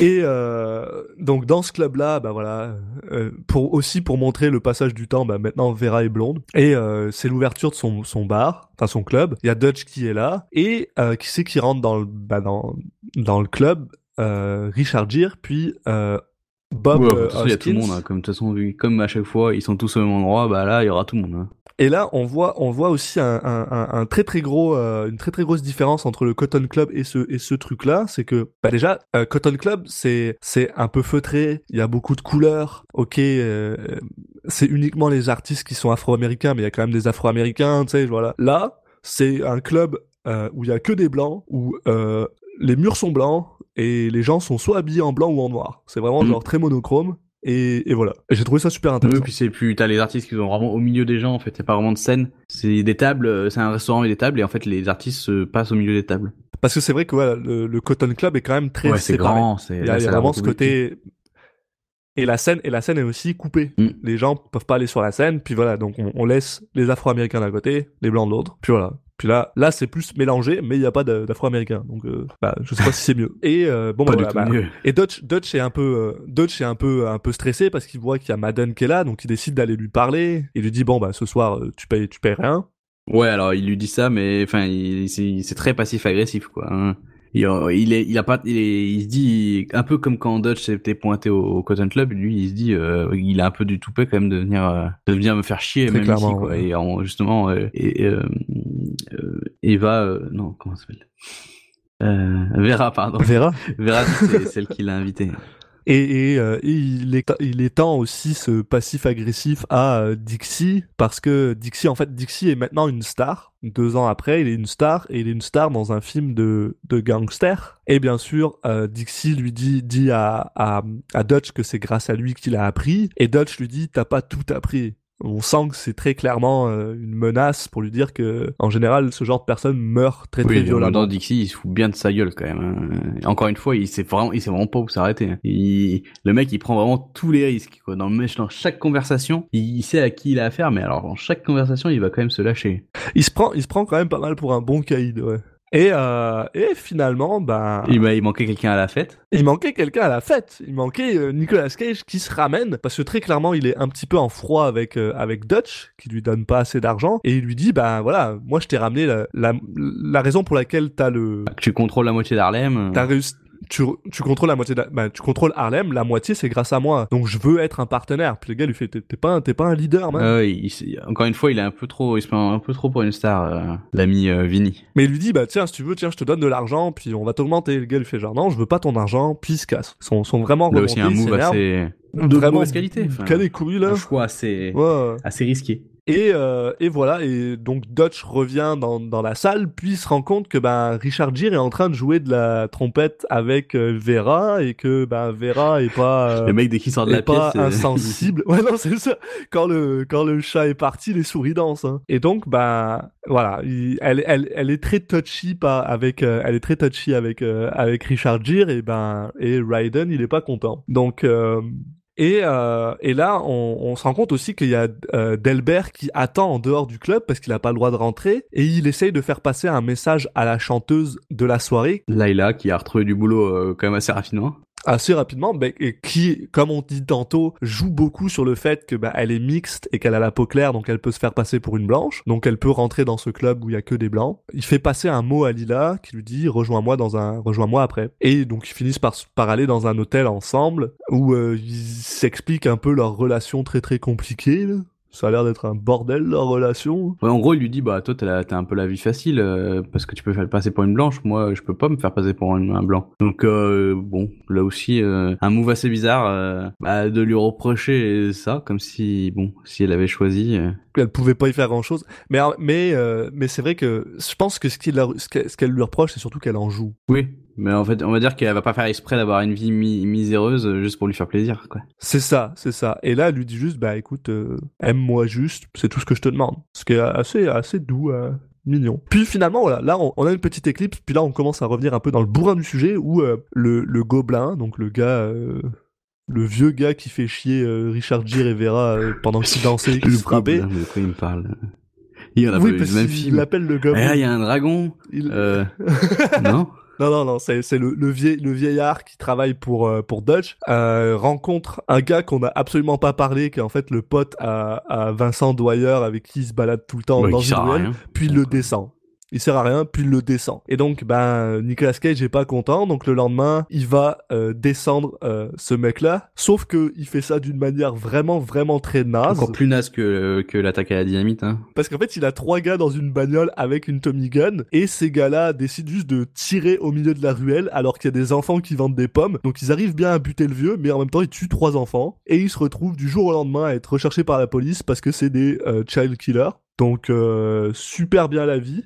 Et euh, donc dans ce club-là, bah voilà, euh, pour aussi pour montrer le passage du temps, bah maintenant Vera est blonde et euh, c'est l'ouverture de son son bar, enfin son club. Il y a Dutch qui est là et euh, qui c'est qui rentre dans le bah dans dans le club, euh, Richard Gere puis euh, Bob Ouais, de euh, toute façon, il y a tout le monde. hein, comme de toute façon, vu- comme à chaque fois, ils sont tous au même endroit. Bah là, il y aura tout le monde. hein. Et là, on voit, on voit aussi un, un, un, un très très gros, euh, une très très grosse différence entre le Cotton Club et ce et ce truc-là, c'est que bah déjà euh, Cotton Club c'est c'est un peu feutré, il y a beaucoup de couleurs. Ok, euh, c'est uniquement les artistes qui sont afro-américains, mais il y a quand même des afro-américains, tu sais, voilà. Là, c'est un club euh, où il y a que des blancs, où euh, les murs sont blancs et les gens sont soit habillés en blanc ou en noir. C'est vraiment Mm. genre très monochrome. Et, et voilà. J'ai trouvé ça super intéressant. Oui, puis c'est plus, t'as les artistes qui sont vraiment au milieu des gens, en fait, y a pas vraiment de scène. C'est des tables, euh, c'est un restaurant et des tables, et en fait, les artistes se passent au milieu des tables. Parce que c'est vrai que voilà, le, le Cotton Club est quand même très ouais, c'est grand, c'est, Il y a, là, il y a ça a vraiment ce côté. Et la scène, et la scène est aussi coupée. Mm. Les gens peuvent pas aller sur la scène, puis voilà, donc on, on laisse les Afro-Américains d'un côté, les Blancs de l'autre, puis voilà. Puis là, là c'est plus mélangé, mais il y a pas d'Afro-Américains, donc euh, bah, je sais pas si c'est mieux. Et euh, bon, bah, voilà, bah, et Dutch, Dutch est un peu, euh, Dutch est un peu, un peu stressé parce qu'il voit qu'il y a Madden qui est là, donc il décide d'aller lui parler. Il lui dit bon bah ce soir euh, tu payes, tu payes rien. Ouais, alors il lui dit ça, mais enfin, il, c'est très passif-agressif, quoi. hein. Il, il est, il a pas, il, est, il se dit un peu comme quand Dutch s'était pointé au, au Cotton Club, lui, il se dit, euh, il a un peu du toupet quand même de venir, euh, de venir me faire chier, Très même clairement, ici, quoi. ouais. Et en, justement, euh, et, euh, euh, Eva, euh, non, comment s'appelle? Euh, Vera, pardon. Vera? Vera, c'est celle qui l'a invité. Et, et, euh, il, est, il étend aussi ce passif agressif à euh, Dixie parce que Dixie en fait Dixie est maintenant une star. Deux ans après, il est une star et il est une star dans un film de, de gangster. Et bien sûr, euh, Dixie lui dit dit à, à, à Dutch que c'est grâce à lui qu'il a appris et Dutch lui dit t'as pas tout appris. On sent que c'est très clairement euh, une menace pour lui dire que en général ce genre de personne meurt très très Oui, violemment. dans Dixie, il se fout bien de sa gueule quand même. hein. Encore une fois, il sait vraiment, il sait vraiment pas où s'arrêter. hein. Il- le mec, il prend vraiment tous les risques. Quoi. Dans, le mec- dans chaque conversation, il sait à qui il a affaire, mais alors dans chaque conversation, il va quand même se lâcher. Il se prend il se prend quand même pas mal pour un bon caïd ouais. Et, euh, et finalement, ben, Il, bah, il manquait quelqu'un à la fête. il manquait quelqu'un à la fête. Il manquait euh, Nicolas Cage qui se ramène parce que très clairement, il est un petit peu en froid avec euh, avec Dutch qui lui donne pas assez d'argent et il lui dit ben voilà, moi je t'ai ramené la, la la raison pour laquelle t'as le Tu contrôles la moitié d'Harlem. t'as réussi tu, tu contrôles la moitié de la- ben, tu contrôles Harlem, la moitié c'est grâce à moi. Donc je veux être un partenaire. Puis le gars lui fait t'es pas un- t'es pas un leader man. Euh, il- il- encore une fois, il est un peu trop, il se prend un peu trop pour une star, euh, l'ami euh, Vinny. Mais il lui dit, bah tiens, si tu veux, tiens, je te donne de l'argent, puis on va t'augmenter. Le gars lui fait genre, non, je veux pas ton argent, puis il se casse. Ils sont, sont vraiment Là aussi un move assez, de Vraiment mauvaise qualité. Enfin, couillu, là. un choix assez, Ouais. assez risqué. Et, euh, et voilà, et donc Dutch revient dans, dans la salle, puis il se rend compte que ben Richard Gere est en train de jouer de la trompette avec euh, Vera, et que ben Vera est pas... euh, Le mec dès qu'il sort de la est pas pièce, euh, insensible. ouais, non, c'est ça. Quand le, quand le chat est parti, les souris dansent. hein. Et donc, bah, voilà, il- elle, elle, elle est très touchy par, avec, euh, elle est très touchy avec, euh, avec Richard Gere et ben, et Raiden, il est pas content. Donc, euh, et, euh, et là, on, on se rend compte aussi qu'il y a euh, Delbert qui attend en dehors du club parce qu'il a pas le droit de rentrer et il essaye de faire passer un message à la chanteuse de la soirée Layla qui a retrouvé du boulot euh, quand même assez rapidement. Assez rapidement, ben, et qui, comme on dit tantôt, joue beaucoup sur le fait que ben, elle est mixte et qu'elle a la peau claire, donc elle peut se faire passer pour une blanche, donc elle peut rentrer dans ce club où il y a que des blancs. Il fait passer un mot à Lila qui lui dit rejoins-moi dans un, rejoins-moi après. Et donc ils finissent par par aller dans un hôtel ensemble où euh, ils s'expliquent un peu leur relation très très compliquée. Ça a l'air d'être un bordel leur relation. Ouais, en gros, il lui dit bah toi t'as un peu la vie facile euh, parce que tu peux faire passer pour une blanche. Moi, je peux pas me faire passer pour un, un blanc. Donc euh, bon, là aussi euh, un move assez bizarre bah, de lui reprocher ça, comme si bon si elle avait choisi. elle pouvait pas y faire grand chose mais mais mais c'est vrai que je pense que qu'elle ce qu'elle lui reproche c'est surtout qu'elle en joue Oui, mais en fait, on va dire qu'elle va pas faire exprès d'avoir une vie mi- miséreuse euh, juste pour lui faire plaisir, quoi. c'est ça c'est ça et là elle lui dit juste bah écoute euh, aime-moi juste c'est tout ce que je te demande ce qui est assez assez doux euh, mignon puis finalement voilà là on, on a une petite éclipse puis là on commence à revenir un peu dans le bourrin du sujet où euh, le le gobelin donc le gars le vieux gars qui fait chier euh, Richard Gere et Vera euh, pendant qu'ils dansaient et qu'ils se mais de quoi il me parle? Il a oui pas parce le même qu'il film. l'appelle le Et gobelin là, il y a un dragon. Il- Euh, non? Non, non, non, c'est, c'est le, le, vieil, le vieillard qui travaille pour, euh, pour Dutch, euh, rencontre un gars qu'on a absolument pas parlé, qui est en fait le pote à, à Vincent Dwyer, avec qui il se balade tout le temps Ouais, dans une puis il le descend. Il sert à rien, puis il le descend. Et donc, ben, Nicolas Cage est pas content, donc le lendemain, il va euh, descendre euh, ce mec-là, sauf que il fait ça d'une manière vraiment, vraiment très naze. Encore plus naze que, que l'attaque à la dynamite. Hein. Parce qu'en fait, il a trois gars dans une bagnole avec une Tommy Gun, et ces gars-là décident juste de tirer au milieu de la ruelle, alors qu'il y a des enfants qui vendent des pommes. Donc ils arrivent bien à buter le vieux, mais en même temps, ils tuent trois enfants, et ils se retrouvent du jour au lendemain à être recherchés par la police parce que c'est des euh, child killers. Donc euh, super bien la vie.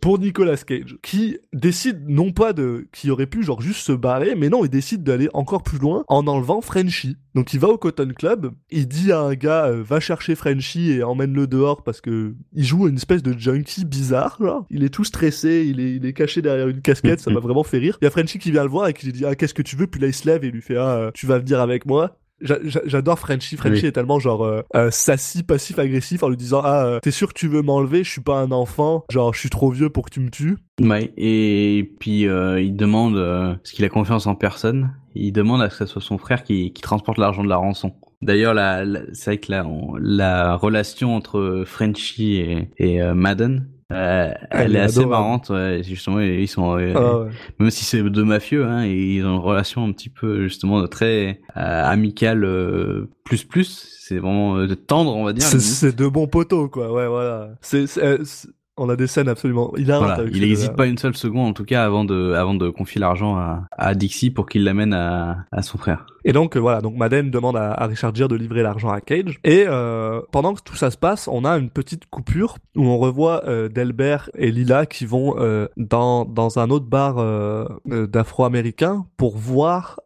Pour Nicolas Cage, qui décide non pas de, qui aurait pu genre juste se barrer, mais non, il décide d'aller encore plus loin en enlevant Frenchy. Donc il va au Cotton Club, il dit à un gars euh, va chercher Frenchy et emmène-le dehors parce que il joue une espèce de junkie bizarre, genre. Il est tout stressé, il est, il est caché derrière une casquette, ça m'a vraiment fait rire. Il y a Frenchy qui vient le voir et qui lui dit ah qu'est-ce que tu veux, puis là il se lève et il lui fait ah euh, tu vas venir avec moi. J'a- j'a- J'adore Frenchy. Frenchy Oui. est tellement genre euh, euh, sassy, passif, agressif en lui disant ah euh, t'es sûr que tu veux m'enlever? Je suis pas un enfant. Genre je suis trop vieux pour que tu me tues. Ouais, et puis euh, il demande, euh, parce qu'il a confiance en personne, il demande à ce que ce soit son frère qui, qui transporte l'argent de la rançon. D'ailleurs, la, la- c'est vrai que la, on- la relation entre Frenchie et, et euh, Madden, euh, elle, est est assez marrante. Ouais, justement, ils sont, euh, Ah ouais. même si c'est deux mafieux, hein, ils ont une relation un petit peu justement très euh, amicale, euh, plus plus. C'est vraiment euh, tendre, on va dire. C'est- limite. C'est de bons poteaux quoi. Ouais voilà. C'est on a des scènes absolument hilarantes. Voilà, il n'hésite pas une seule seconde, en tout cas, avant de, avant de confier l'argent à, à Dixie pour qu'il l'amène à, à son frère. Et donc euh, voilà, donc Madden demande à, Richard Gere de livrer l'argent à Cage. Et euh, pendant que tout ça se passe, on a une petite coupure où on revoit euh, Delbert et Lila qui vont euh, dans dans un autre bar d'Afro-Américains pour voir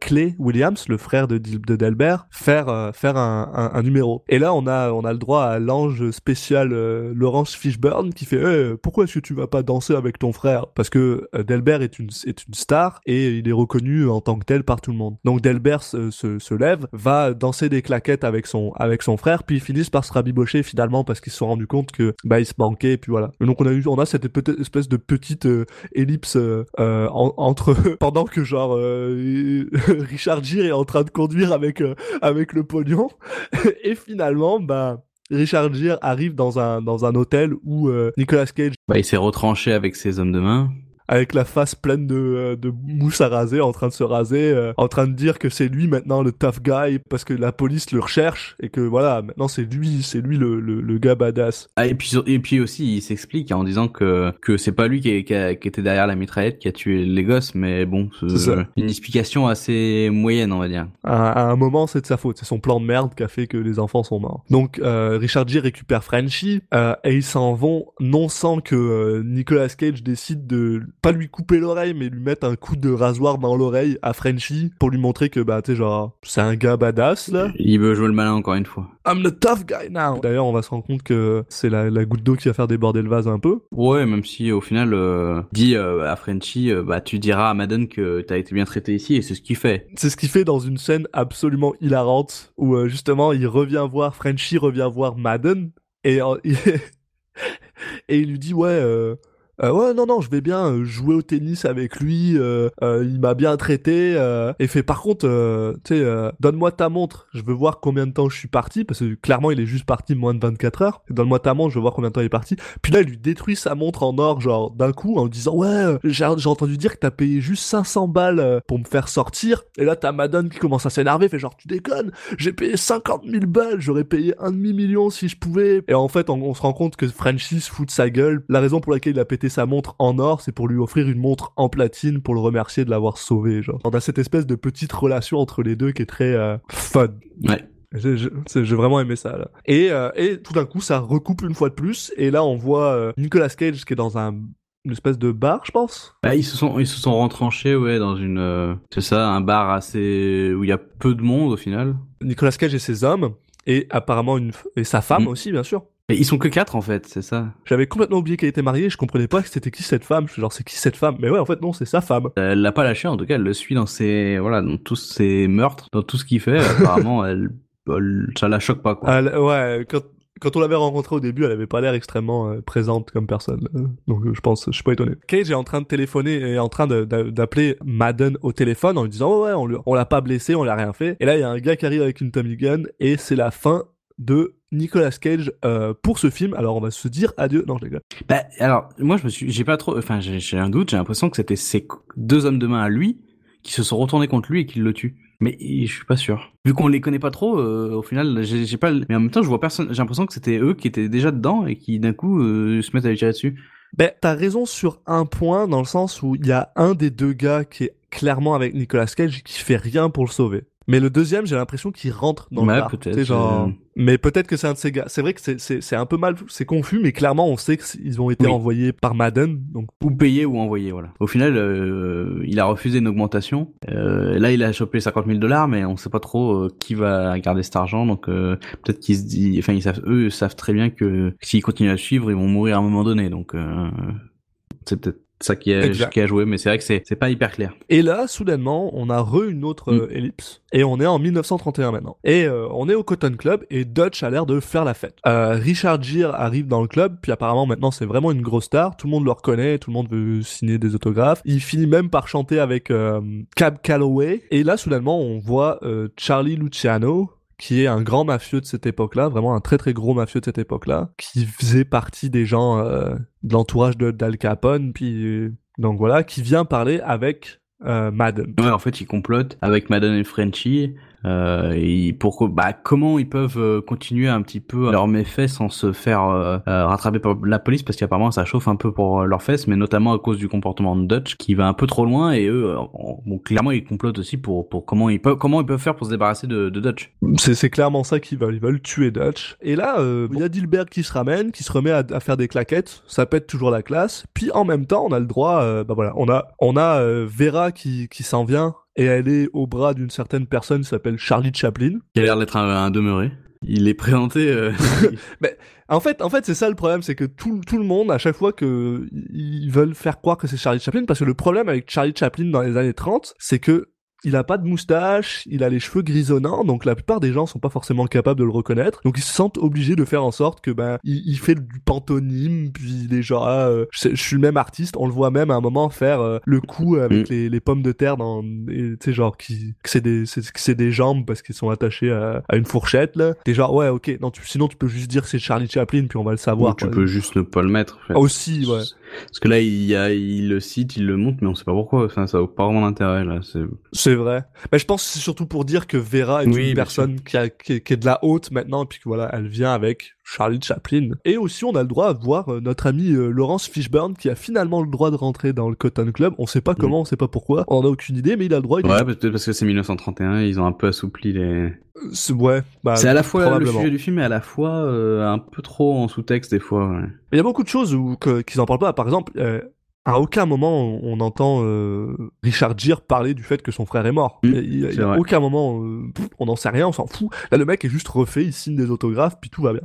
Clay Williams, le frère de, de Delbert, faire faire un, un, numéro. Et là, on a on a le droit à l'ange spécial Laurence Fishburne qui fait Eh, pourquoi est-ce que tu vas pas danser avec ton frère? Parce que Delbert est une est une star et il est reconnu en tant que tel par tout le monde donc Delbert se, se, lève va danser des claquettes avec son avec son frère puis ils finissent par se rabibocher finalement parce qu'ils se sont rendus compte que bah ils se manquaient et puis voilà donc on a eu on a cette espèce de petite euh, ellipse euh, en- entre pendant que genre euh, Richard Gere est en train de conduire avec avec le pognon et finalement bah Richard Gere arrive dans un dans un hôtel où Nicolas Cage Bah, il s'est retranché avec ses hommes de main. Avec la face pleine de, euh, de mousse à raser, en train de se raser, euh, en train de dire que c'est lui maintenant le tough guy parce que la police le recherche et que voilà, maintenant c'est lui, c'est lui le, le, le gars badass. Ah, et puis, et puis aussi, il s'explique en disant que, que c'est pas lui qui, est- qui, a- qui était derrière la mitraillette qui a tué les gosses, mais bon, ça. une explication assez moyenne, on va dire. À, à un moment, c'est de sa faute, c'est son plan de merde qui a fait que les enfants sont morts. Donc euh, Richard Gere récupère Frenchie euh, et ils s'en vont non sans que euh, Nicolas Cage décide de pas lui couper l'oreille mais lui mettre un coup de rasoir dans l'oreille à Frenchie pour lui montrer que bah tu sais genre c'est un gars badass là. Il veut jouer le malin encore une fois. I'm the tough guy now. D'ailleurs, on va se rendre compte que c'est la, la goutte d'eau qui va faire déborder le vase un peu. Ouais, même si au final, euh, dit euh, à Frenchy, euh, bah tu diras à Madden que t'as été bien traité ici, et c'est ce qu'il fait. C'est ce qu'il fait dans une scène absolument hilarante où euh, justement il revient voir Frenchie revient voir Madden et euh, il, et il lui dit ouais euh, ouais non non je vais bien euh, jouer au tennis avec lui euh, euh, il m'a bien traité euh, et fait par contre euh, tu sais donne-moi ta montre je veux voir combien de temps je suis parti parce que clairement il est juste parti moins de 24 heures. Donne-moi ta montre je veux voir combien de temps il est parti. Puis là il lui détruit sa montre en or genre d'un coup en disant ouais j'ai entendu dire que t'as payé juste 500 balles pour me faire sortir. Et là t'as Madone qui commence à s'énerver fait genre tu déconnes j'ai payé 50 000 balles j'aurais payé un demi million si je pouvais. Et en fait on, se rend compte que Francis fout de sa gueule. La raison pour laquelle il a pété sa montre en or c'est pour lui offrir une montre en platine pour le remercier de l'avoir sauvé genre on a cette espèce de petite relation entre les deux qui est très euh, fun Ouais. j'ai vraiment aimé ça là. Et, euh, et tout d'un coup ça recoupe une fois de plus et là on voit euh, Nicolas Cage qui est dans un une espèce de bar je pense Bah, ils se sont ils se sont retranchés ouais dans une euh, c'est ça un bar assez où il y a peu de monde au final. Nicolas Cage et ses hommes et apparemment une et sa femme Mm. aussi bien sûr Et ils sont que quatre en fait, c'est ça. j'avais complètement oublié qu'elle était mariée je comprenais pas que c'était qui cette femme je suis genre c'est qui cette femme? Mais ouais en fait non c'est sa femme Elle l'a pas lâché en tout cas, elle le suit dans ses voilà dans tous ses meurtres, dans tout ce qu'il fait. Apparemment, elle, elle- ça la choque pas quoi. Elle- ouais quand quand on l'avait rencontrée au début, elle avait pas l'air extrêmement euh, présente comme personne. euh, Donc euh, je pense, je suis pas étonné. Cage est en train de téléphoner, est en train d'appeler Madden au téléphone en lui disant ouais ouais, on l'a pas blessé, on l'a rien fait. Et là il y a un gars qui arrive avec une Tommy Gun et c'est la fin de Nicolas Cage euh, pour ce film. Alors on va se dire adieu. Non je déconne. Bah alors moi je me suis j'ai pas trop enfin j'ai un doute, j'ai l'impression que c'était ces deux hommes de main à lui qui se sont retournés contre lui et qui le tuent. Mais je suis pas sûr. Vu qu'on les connaît pas trop, euh, au final, j'ai pas. Mais en même temps, je vois personne. J'ai l'impression que c'était eux qui étaient déjà dedans et qui d'un coup euh, se mettent à lui tirer dessus. Ben, t'as raison sur un point, dans le sens où il y a un des deux gars qui est clairement avec Nicolas Cage et qui fait rien pour le sauver. Mais le deuxième, j'ai l'impression qu'il rentre dans Ouais, le sais, genre... euh. Mais peut-être que c'est un de ces gars. C'est vrai que c'est- c'est c'est un peu mal, c'est confus, mais clairement, on sait qu'ils ont été Oui. envoyés par Madden. Donc, Ou payer ou envoyer, voilà. Au final, euh, il a refusé une augmentation. Euh, là, il a chopé 50 000 dollars, mais on sait pas trop euh, qui va garder cet argent. Donc euh, peut-être qu'ils se disent, enfin, ils savent, eux savent très bien que s'ils continuent à suivre, ils vont mourir à un moment donné. Donc euh, c'est peut-être ça qui a, Exact. qui a joué, mais c'est vrai que c'est pas hyper clair. Et là, soudainement, on a re une autre Mm. euh, ellipse, et on est en 1931 maintenant. Et euh, on est au Cotton Club, et Dutch a l'air de faire la fête. Euh, Richard Gere arrive dans le club, puis apparemment maintenant c'est vraiment une grosse star, tout le monde le reconnaît, tout le monde veut signer des autographes. Il finit même par chanter avec Cab Calloway, et là soudainement on voit Charlie Luciano, qui est un grand mafieux de cette époque-là, vraiment un très très gros mafieux de cette époque-là, qui faisait partie des gens euh, de l'entourage de d'Al Capone, puis euh, donc voilà, qui vient parler avec euh, Madden. En fait, ils complotent avec Madden et Frenchie. Euh, et pour bah, comment ils peuvent euh, continuer un petit peu leurs méfaits sans se faire euh, euh, rattraper par la police? Parce qu'apparemment ça chauffe un peu pour euh, leurs fesses mais notamment à cause du comportement de Dutch qui va un peu trop loin et eux bon clairement ils complotent aussi pour pour comment ils peuvent comment ils peuvent faire pour se débarrasser de, de Dutch C'est, clairement ça qu'ils veulent. Ils veulent tuer Dutch. Et là, euh, il y a Dilbert qui se ramène, qui se remet à, à faire des claquettes. Ça pète toujours la classe. Puis en même temps, on a le droit. bah voilà, on a on a Vera qui qui s'en vient et elle est au bras d'une certaine personne qui s'appelle Charlie Chaplin. qui a l'air d'être un, un demeuré Il est présenté. euh, En fait, en fait, c'est ça le problème, c'est que tout, tout le monde, à chaque fois que ils veulent faire croire que c'est Charlie Chaplin, parce que le problème avec Charlie Chaplin dans les années 30, c'est que il a pas de moustache, il a les cheveux grisonnants, donc la plupart des gens sont pas forcément capables de le reconnaître. Donc ils se sentent obligés de faire en sorte que ben il, il fait du pantomime, puis il est genre ah, euh, je, je suis le même artiste. On le voit même à un moment faire euh, le coup avec Mm. les, les pommes de terre dans, tu sais genre qui que c'est des c'est, des jambes parce qu'ils sont attachés à, à une fourchette là. T'es genre ouais ok non tu, sinon tu peux juste dire c'est Charlie Chaplin puis on va le savoir. ou tu quoi. peux juste ne pas le mettre. En fait. Aussi ouais. Parce que là, il, y a, il le cite, il le montre, mais on sait pas pourquoi. Enfin, ça n'a pas vraiment d'intérêt là. C'est C'est vrai. Mais je pense que c'est surtout pour dire que Vera est Oui, une personne qui, a, qui, est, qui est de la haute maintenant, et puis que voilà, elle vient avec Charlie Chaplin. Et aussi, on a le droit de voir euh, notre ami euh, Laurence Fishburne qui a finalement le droit de rentrer dans le Cotton Club. On sait pas comment, on sait pas pourquoi, on en a aucune idée, mais il a le droit. il ouais, peut-être parce que c'est 1931, ils ont un peu assoupli les. C'est- ouais. Bah, c'est à la fois le sujet du film et à la fois euh, un peu trop en sous-texte des fois. ouais. Il y a beaucoup de choses où qu'ils en parlent pas. Par exemple, euh, à aucun moment on, entend euh, Richard Gere parler du fait que son frère est mort. Mm, Il vrai. aucun moment, euh, on n'en sait rien, on s'en fout. Là, le mec est juste refait, il signe des autographes, puis tout va bien.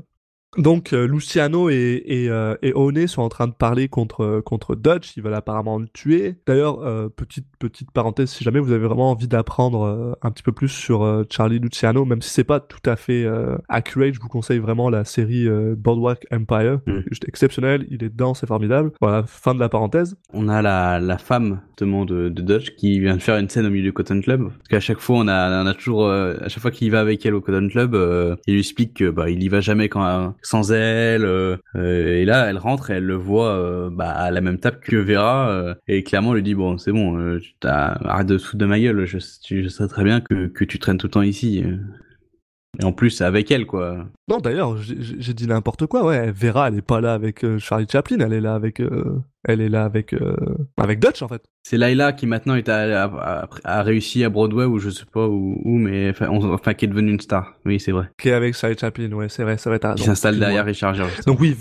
Donc euh, Luciano et, et, euh, et One sont en train de parler contre contre Dutch, ils veulent apparemment le tuer. D'ailleurs, euh, petite petite parenthèse, si jamais vous avez vraiment envie d'apprendre euh, un petit peu plus sur euh, Charlie Luciano, même si c'est pas tout à fait euh, accurate, je vous conseille vraiment la série euh, Boardwalk Empire, Mm. juste exceptionnel, il est dedans, c'est formidable. Voilà, fin de la parenthèse. On a la, la femme justement de, de Dutch qui vient de faire une scène au milieu du Cotton Club. Parce qu'à chaque fois, on a, on a toujours, euh, à chaque fois qu'il va avec elle au Cotton Club, euh, il lui explique que bah il y va jamais quand sans elle. euh, euh, et là, elle rentre et elle le voit euh, bah, à la même table que Vera euh, et clairement lui dit bon c'est bon, euh, arrête de foutre de ma gueule. Je, je sais très bien que que tu traînes tout le temps ici. Et en plus, c'est avec elle quoi. Non, d'ailleurs, j'ai- dit n'importe quoi. Ouais, Vera, elle est pas là avec euh, Charlie Chaplin, elle est là avec, euh, elle est là avec, euh, avec Dutch en fait. C'est Laila qui maintenant est à, à, à- a réussi à Broadway ou je sais pas où, où mais enfin, on- enfin qui est devenue une star. Oui, c'est vrai. Qui est avec Charlie Chaplin, ouais, c'est vrai, ça va être. Qui s'installe derrière Richard Gere. Donc oui,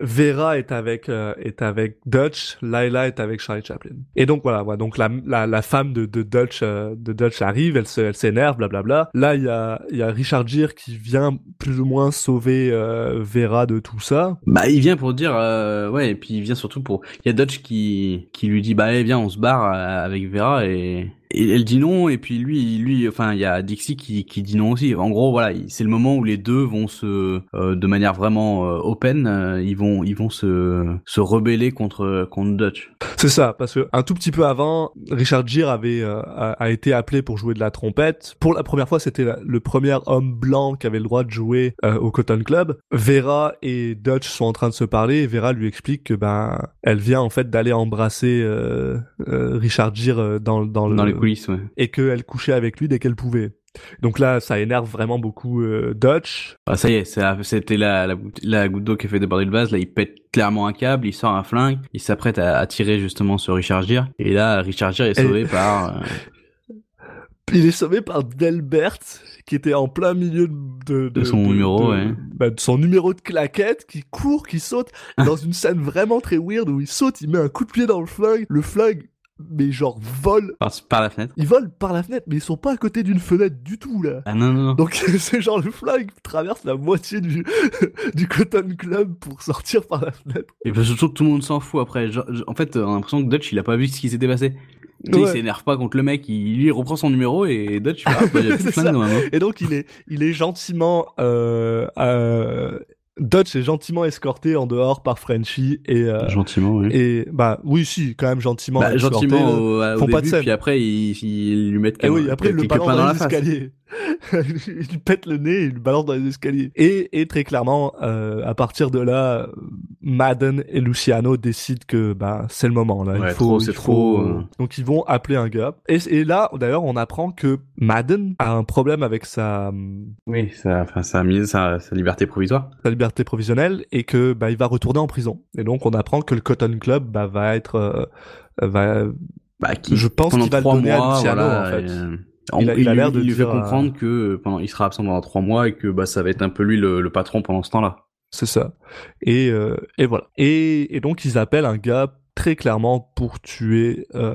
Vera est avec euh, est avec Dutch, Laila est avec Charlie Chaplin. Et donc voilà, donc la, la, la femme de, de Dutch euh, de Dutch arrive, elle se elle s'énerve, blablabla. Là il y a il y a Richard Gere qui vient plus ou moins sauver euh, Vera de tout ça. Bah, il vient pour dire, euh, ouais, et puis il vient surtout pour. Il y a Dutch qui qui lui dit, bah, eh, viens, on se barre euh, avec Vera et. Et elle dit non, et puis lui, lui, enfin, il y a Dixie qui, qui dit non aussi. En gros, voilà, il- c'est le moment où les deux vont se, euh, de manière vraiment euh, open, euh, ils vont, ils vont se, se rebeller contre, contre Dutch. C'est ça, parce que un tout petit peu avant, Richard Gere avait euh, a, a été appelé pour jouer de la trompette. Pour la première fois, c'était le premier homme blanc qui avait le droit de jouer euh, au Cotton Club. Vera et Dutch sont en train de se parler et Vera lui explique que ben elle vient en fait d'aller embrasser euh, euh, Richard Gere dans dans le Dans les coulisses, ouais. et qu'elle couchait avec lui dès qu'elle pouvait. Donc là, ça énerve vraiment beaucoup euh, Dutch. Ah, ça y est, c'était la, la, goutte- la goutte d'eau qui a fait déborder le vase. Là, il pète clairement un câble, il sort un flingue, il s'apprête à, à tirer justement sur Richard Gere. Et là, Richard Gere est Et- sauvé par... euh, Il est sauvé par Delbert, qui était en plein milieu de, De son numéro, ouais. bah, de son numéro de claquette, qui court, qui saute, dans une scène vraiment très weird où il saute, il met un coup de pied dans le flingue, le flingue, mais genre vole. par, par la fenêtre. Ils volent par la fenêtre, mais ils sont pas à côté d'une fenêtre du tout là. Ah non, non, non. Donc c'est genre le flingue traverse la moitié du, du Cotton Club pour sortir par la fenêtre. Et puis surtout que tout le monde s'en fout après. Genre, en fait, on a l'impression que Dutch, il a pas vu ce qui s'était passé. Tu sais, Ouais. Il s'énerve pas contre le mec, il, lui il reprend son numéro et Dutch, ah, bah, il y a plus de flingue. Et donc il est, il est gentiment, euh, euh, Dutch est gentiment escorté en dehors par Frenchie et, euh, Gentiment, oui. et bah oui si quand même gentiment. Bah, escorté, gentiment là. au, au font pas de début, scène. puis après ils, ils lui mettent Et oui, quelques- après le pains dans, dans la les face. escaliers. il lui pète le nez, il le balance dans les escaliers. Et, et très clairement, euh, à partir de là, Madden et Luciano décident que bah c'est le moment là. Ouais, il faut, c'est faut- trop, euh. Donc ils vont appeler un gars. Et, et là, d'ailleurs, on apprend que Madden a un problème avec sa Oui, enfin, sa, sa liberté provisoire. sa liberté provisionnelle et que bah il va retourner en prison. Et donc on apprend que le Cotton Club bah va être euh, va Bah, qui, Je pense qu'il va le donner à Luciano, voilà, en fait. et, euh, Il a- il a lui- l'air de lui fait euh, comprendre que euh, pendant, il sera absent pendant trois mois et que bah ça va être un peu lui le, le patron pendant ce temps-là. c'est ça. Et euh, et voilà. Et, et donc ils appellent un gars très clairement pour tuer euh,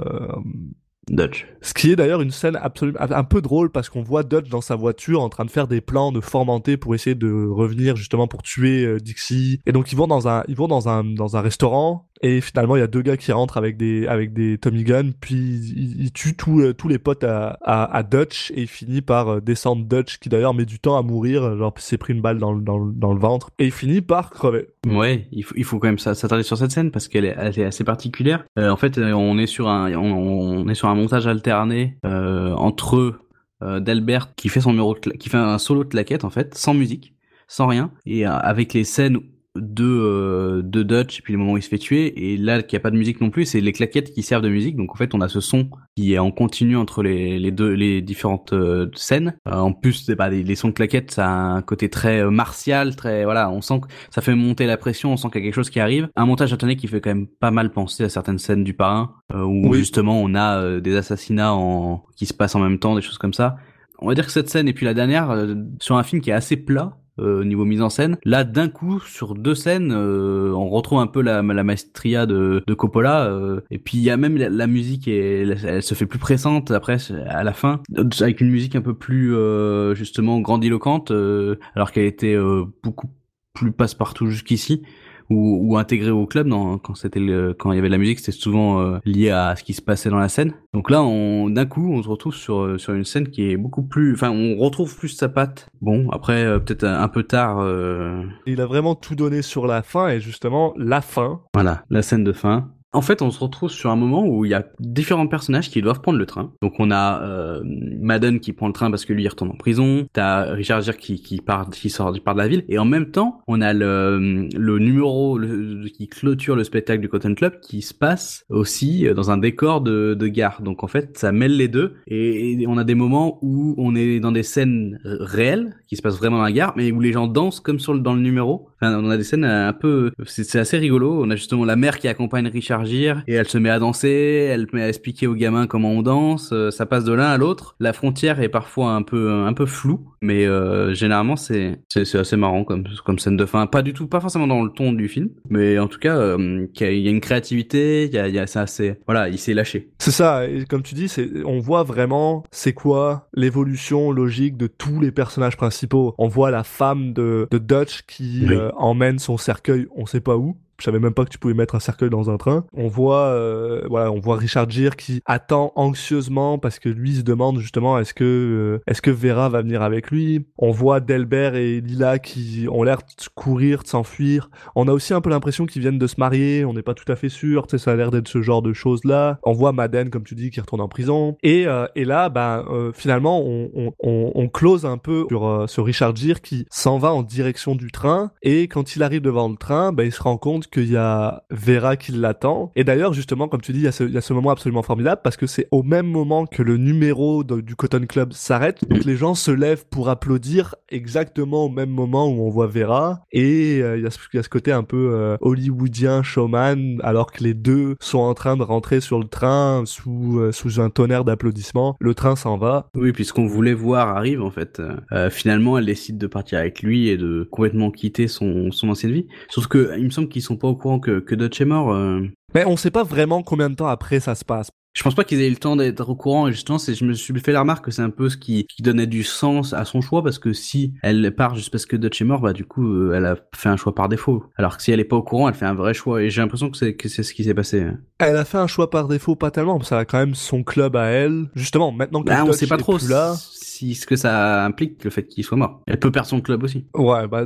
Dutch. Ce qui est d'ailleurs une scène absolument un peu drôle parce qu'on voit Dutch dans sa voiture en train de faire des plans de formanter pour essayer de revenir justement pour tuer euh, Dixie. Et donc ils vont dans un ils vont dans un dans un restaurant et finalement il y a deux gars qui rentrent avec des avec des Tommy Gun puis ils, tuent tous euh, les potes à, à, Dutch et il finit par euh, descendre Dutch qui d'ailleurs met du temps à mourir genre s'est pris une balle dans le, dans, ventre et il finit par crever. Ouais, il faut, il faut quand même s'attarder sur cette scène parce qu'elle est, assez particulière. Euh, en fait, euh, on est sur un, on, est sur un montage alterné euh, entre euh, Delbert qui fait son numéro, qui fait un solo de claquette en fait, sans musique, sans rien, et euh, avec les scènes de euh, de Dutch et puis le moment où il se fait tuer et là qu'il n'y a pas de musique non plus c'est les claquettes qui servent de musique. Donc en fait on a ce son qui est en continu entre les, les deux les différentes euh, scènes. Euh, en plus pas des les sons de claquettes ça a un côté très euh, martial très voilà on sent que ça fait monter la pression on sent qu'il y a quelque chose qui arrive. Un montage alterné qui fait quand même pas mal penser à certaines scènes du parrain où Oui. justement on a des assassinats en qui se passent en même temps des choses comme ça. On va dire que cette scène et puis la dernière sur un film qui est assez plat euh, au niveau mise en scène. Là, d'un coup, sur deux scènes, euh, on retrouve un peu la, la maestria de, de Coppola. euh, et puis il y a même la, la musique, et elle, elle se fait plus pressante après à la fin, avec une musique un peu plus euh, justement grandiloquente, euh, alors qu'elle était euh, beaucoup plus passe-partout jusqu'ici ou, ou intégrée au club non, quand c'était quand il y avait de la musique c'était souvent euh, lié à ce qui se passait dans la scène. Donc là on d'un coup on se retrouve sur euh, sur une scène qui est beaucoup plus enfin on retrouve plus sa patte. Bon après euh, peut-être un, un peu tard euh, Il a vraiment tout donné sur la fin et justement la fin. Voilà la scène de fin en fait, on se retrouve sur un moment où il y a différents personnages qui doivent prendre le train. Donc, on a euh, Madden qui prend le train parce que lui il retourne en prison. T'as Richard Gere qui, qui part, qui sort, qui part de la ville. Et en même temps, on a le, le numéro le- qui clôture le spectacle du Cotton Club qui se passe aussi dans un décor de, de gare. Donc, en fait, ça mêle les deux. Et, on a des moments où on est dans des scènes réelles qui se passent vraiment dans la gare, mais où les gens dansent comme sur le, dans le numéro. Enfin, on a des scènes un peu, c'est assez rigolo. On a justement la mère qui accompagne Richard Gere et elle se met à danser, elle met à expliquer aux gamins comment on danse. euh, ça passe de l'un à l'autre. La frontière est parfois un peu un peu floue, mais euh, généralement c'est c'est assez marrant comme comme scène de fin. Pas du tout, pas forcément dans le ton du film, mais en tout cas euh, il y a une créativité, il y a, il y a c'est voilà, il s'est lâché. C'est ça, et comme tu dis, c'est, on voit vraiment c'est quoi l'évolution logique de tous les personnages principaux. On voit la femme de, de Dutch qui Oui. euh, emmène son cercueil, on sait pas où. Je savais même pas que tu pouvais mettre un cercueil dans un train. On voit, euh, voilà, on voit Richard Gere qui attend anxieusement parce que lui se demande justement est-ce que euh, est-ce que Vera va venir avec lui? On voit Delbert et Lila qui ont l'air de courir, de s'enfuir. On a aussi un peu l'impression qu'ils viennent de se marier. On n'est pas tout à fait sûr. Tu sais, ça a l'air d'être ce genre de choses là. On voit Madden, comme tu dis, qui retourne en prison. Et euh, et là, euh, finalement, on, on on on close un peu sur euh, sur Richard Gere qui s'en va en direction du train. Et quand il arrive devant le train, ben il se rend compte qu'il y a Vera qui l'attend. Et d'ailleurs, justement, comme tu dis, il y a ce moment absolument formidable parce que c'est au même moment que le numéro du Cotton Club s'arrête. Donc les gens se lèvent pour applaudir exactement au même moment où on voit Vera. Et euh, il y, a ce- côté un peu euh, hollywoodien, showman, alors que les deux sont en train de rentrer sur le train sous, euh, sous un tonnerre d'applaudissements. Le train s'en va. Oui, puis ce qu'on voulait voir arrive en fait. Finalement, elle décide de partir avec lui et de complètement quitter son, son ancienne vie. Sauf que il me semble qu'ils sont pas au courant que, que Dutch est mort. euh. Mais on sait pas vraiment combien de temps après ça se passe. Je pense pas qu'ils aient eu le temps d'être au courant. Et justement, c'est, je me suis fait la remarque que c'est un peu ce qui, qui donnait du sens à son choix parce que si elle part juste parce que Dutch est mort, bah du coup, euh, elle a fait un choix par défaut. Alors que si elle est pas au courant, elle fait un vrai choix. Et j'ai l'impression que c'est que c'est ce qui s'est passé. Elle a fait un choix par défaut, pas tellement, parce qu'elle a quand même son club à elle. Justement, maintenant que Bah, on Dutch sait pas est trop plus là. Si ce que ça implique le fait qu'il soit mort. Elle peut perdre son club aussi. Ouais, bah,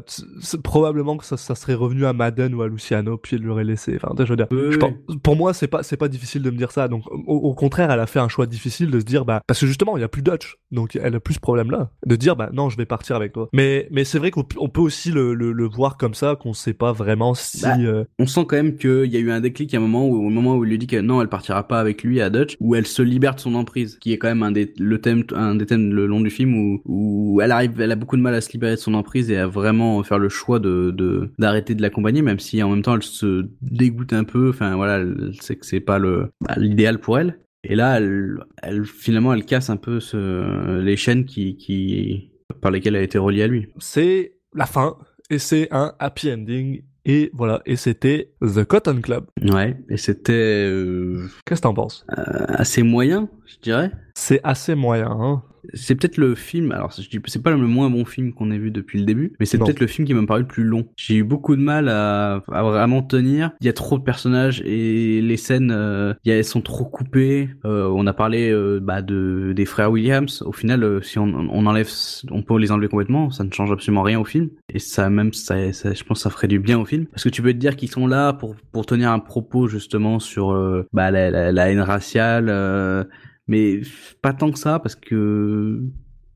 probablement que ça, ça serait revenu à Madden ou à Luciano, puis elle l'aurait laissé. Enfin, je veux dire, Oui, je oui. pense- pour moi, c'est pas, c'est pas difficile de me dire ça. Donc, au, au contraire, elle a fait un choix difficile de se dire, bah, parce que justement, il y a plus Dutch. Donc, elle a plus ce problème-là. De dire, bah, non, je vais partir avec toi. Mais, mais c'est vrai qu'on peut aussi le, le, le voir comme ça, qu'on sait pas vraiment si, Bah, euh, On sent quand même qu'il y a eu un déclic à un moment où, au moment où il lui dit que non, elle partira pas avec lui à Dutch, où elle se libère de son emprise, qui est quand même un des, le thème, un des thèmes le long du film où, où elle arrive, elle a beaucoup de mal à se libérer de son emprise et à vraiment faire le choix de, de, d'arrêter de l'accompagner, même si en même temps elle se dégoûte un peu, enfin voilà, elle sait que c'est pas le, bah, l'idéal pour elle. Et là, elle, elle, finalement, elle casse un peu ce, les chaînes qui, qui, par lesquelles elle a été reliée à lui. c'est la fin. Et c'est un happy ending. Et voilà, et c'était The Cotton Club. Ouais, et c'était euh, Qu'est-ce que t'en penses? euh, assez moyen, je dirais. C'est assez moyen, hein C'est peut-être le film, alors je dis- c'est pas le moins bon film qu'on ait vu depuis le début, mais c'est peut-être le film qui m'a paru le plus long. J'ai eu beaucoup de mal à, à vraiment tenir. Il y a trop de personnages et les scènes, euh, elles sont trop coupées. Euh, on a parlé euh, bah, de des frères Williams. Au final, euh, si on, on enlève, on peut les enlever complètement, ça ne change absolument rien au film. Et ça même, ça, ça- je pense, que ça ferait du bien au film, parce que tu peux te dire qu'ils sont là pour pour tenir un propos justement sur bah, la, la, la haine raciale. Mais pas tant que ça parce que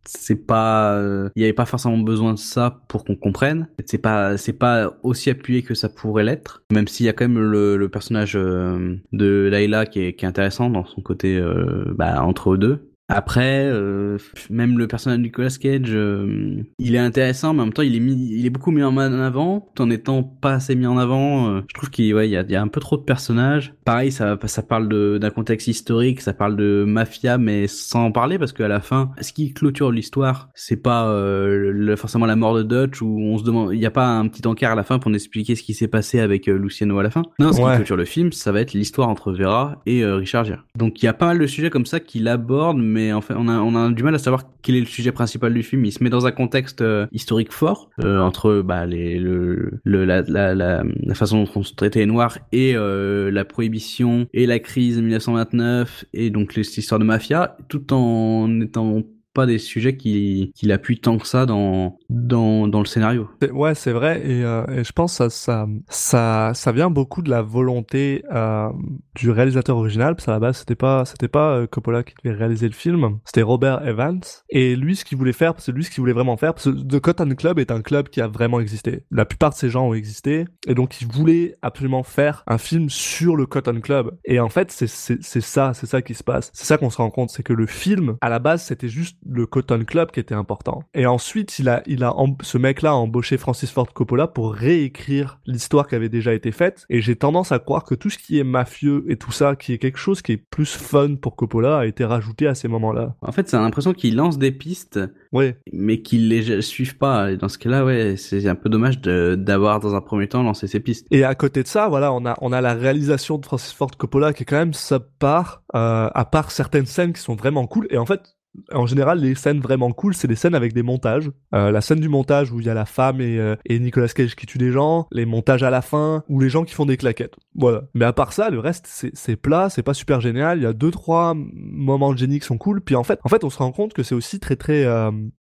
c'est pas il y avait pas forcément besoin de ça pour qu'on comprenne. C'est pas c'est pas aussi appuyé que ça pourrait l'être. Même s'il y a quand même le, le personnage euh, de Layla qui est, qui est intéressant dans son côté euh, bah, entre eux deux après euh, même le personnage de Nicolas Cage euh, il est intéressant mais en même temps il est mis il est beaucoup mis en avant. Tout en étant pas assez mis en avant euh, je trouve qu'il ouais, il y, a, il y a un peu trop de personnages. Pareil ça ça parle d'un contexte historique ça parle de mafia mais sans en parler parce qu'à la fin ce qui clôture l'histoire c'est pas le- forcément la mort de Dutch où on se demande il y a pas un petit encart à la fin pour nous expliquer ce qui s'est passé avec Luciano à la fin. Non ce Ouais. qui clôture le film ça va être l'histoire entre Vera et Richard Gere. Donc il y a pas mal de sujets comme ça qu'il aborde mais en fait on a du mal à savoir quel est le sujet principal du film. Il se met dans un contexte euh, historique fort euh, entre bah le, le la, la, la, façon dont on se traitait les noirs et euh, la prohibition et la crise de 1929 et donc les histoires de mafia tout en n'étant pas des sujets qui qui l'appuient tant que ça dans dans dans le scénario Ouais, c'est vrai, et, euh, et je pense que ça, ça, ça, ça vient beaucoup de la volonté euh, du réalisateur original, parce qu'à la base, c'était pas, c'était pas euh, Coppola qui devait réaliser le film, c'était Robert Evans, et lui, ce qu'il voulait faire, c'est lui ce qu'il voulait vraiment faire, parce que The Cotton Club est un club qui a vraiment existé. La plupart de ces gens ont existé, et donc il voulait absolument faire un film sur le Cotton Club. Et en fait, c'est ça, c'est ça qui se passe. C'est ça qu'on se rend compte, c'est que le film, à la base, c'était juste le Cotton Club qui était important. Et ensuite, il a, il a, ce mec-là a embauché Francis Ford Coppola pour réécrire l'histoire qui avait déjà été faite. Et j'ai tendance à croire que tout ce qui est mafieux et tout ça, qui est quelque chose qui est plus fun pour Coppola, a été rajouté à ces moments-là. en fait c'est l'impression qu'il lance des pistes Ouais. mais qu'ils les suivent pas et dans ce cas-là ouais c'est un peu dommage de d'avoir dans un premier temps lancé ces pistes Et à côté de ça, voilà, on a, on a la réalisation de Francis Ford Coppola qui est quand même subpar, euh, à part certaines scènes qui sont vraiment cool. Et en fait, en général, les scènes vraiment cool, c'est les scènes avec des montages. Euh, la scène du montage où il y a la femme et, euh, Nicolas Cage qui tuent des gens, les montages à la fin, ou les gens qui font des claquettes. Voilà. Mais à part ça, le reste, c'est c'est plat, c'est pas super génial. Il y a deux, trois moments de génie qui sont cool. Puis en fait, en fait, on se rend compte que c'est aussi très, très... euh,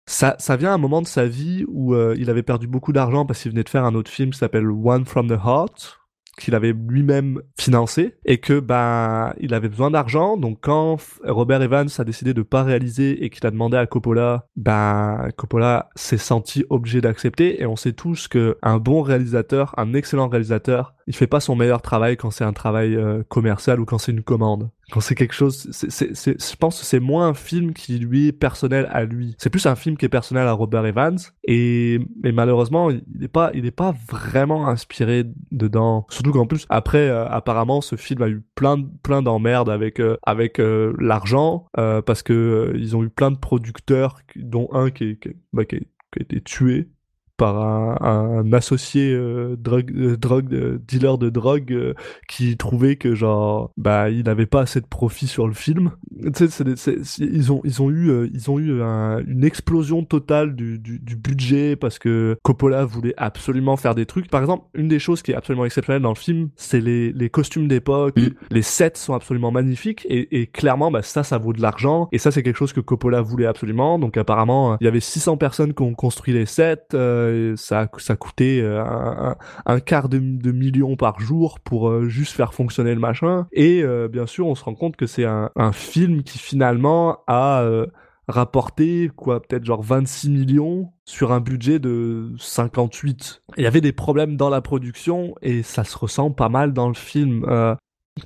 ça, ça vient à un moment de sa vie où euh, il avait perdu beaucoup d'argent parce qu'il venait de faire un autre film qui s'appelle One from the Heart qu'il avait lui-même financé et que ben il avait besoin d'argent. Donc quand Robert Evans a décidé de pas réaliser et qu'il a demandé à Coppola ben Coppola s'est senti obligé d'accepter. Et on sait tous que un bon réalisateur un excellent réalisateur il fait pas son meilleur travail quand c'est un travail euh, commercial ou quand c'est une commande. Quand c'est quelque chose je pense que c'est moins un film qui lui est personnel à lui. C'est plus un film qui est personnel à Robert Evans et mais malheureusement il est pas il est pas vraiment inspiré dedans. Surtout qu'en plus après euh, apparemment ce film a eu plein plein d'emmerdes avec euh, avec l'argent parce que ils ont eu plein de producteurs dont un qui, bah, qui a été tué par un, un associé euh, drug, euh, drug euh, dealer de drogue euh, qui trouvait que genre bah il n'avait pas assez de profit sur le film. Tu sais ils ont ils ont eu euh, ils ont eu un- une explosion totale du, du, du budget parce que Coppola voulait absolument faire des trucs. Par exemple une des choses qui est absolument exceptionnelle dans le film c'est les, les costumes d'époque. Mm. les sets sont absolument magnifiques et, et clairement bah ça ça vaut de l'argent et ça c'est quelque chose que Coppola voulait absolument. Donc apparemment il y avait 600 personnes qui ont construit les sets euh, et ça ça coûtait euh, un, quart de, million par jour pour euh, juste faire fonctionner le machin et euh, bien sûr on se rend compte que c'est un, film qui finalement a euh, rapporté quoi peut-être genre 26 millions sur un budget de 58 il y avait des problèmes dans la production et ça se ressent pas mal dans le film euh,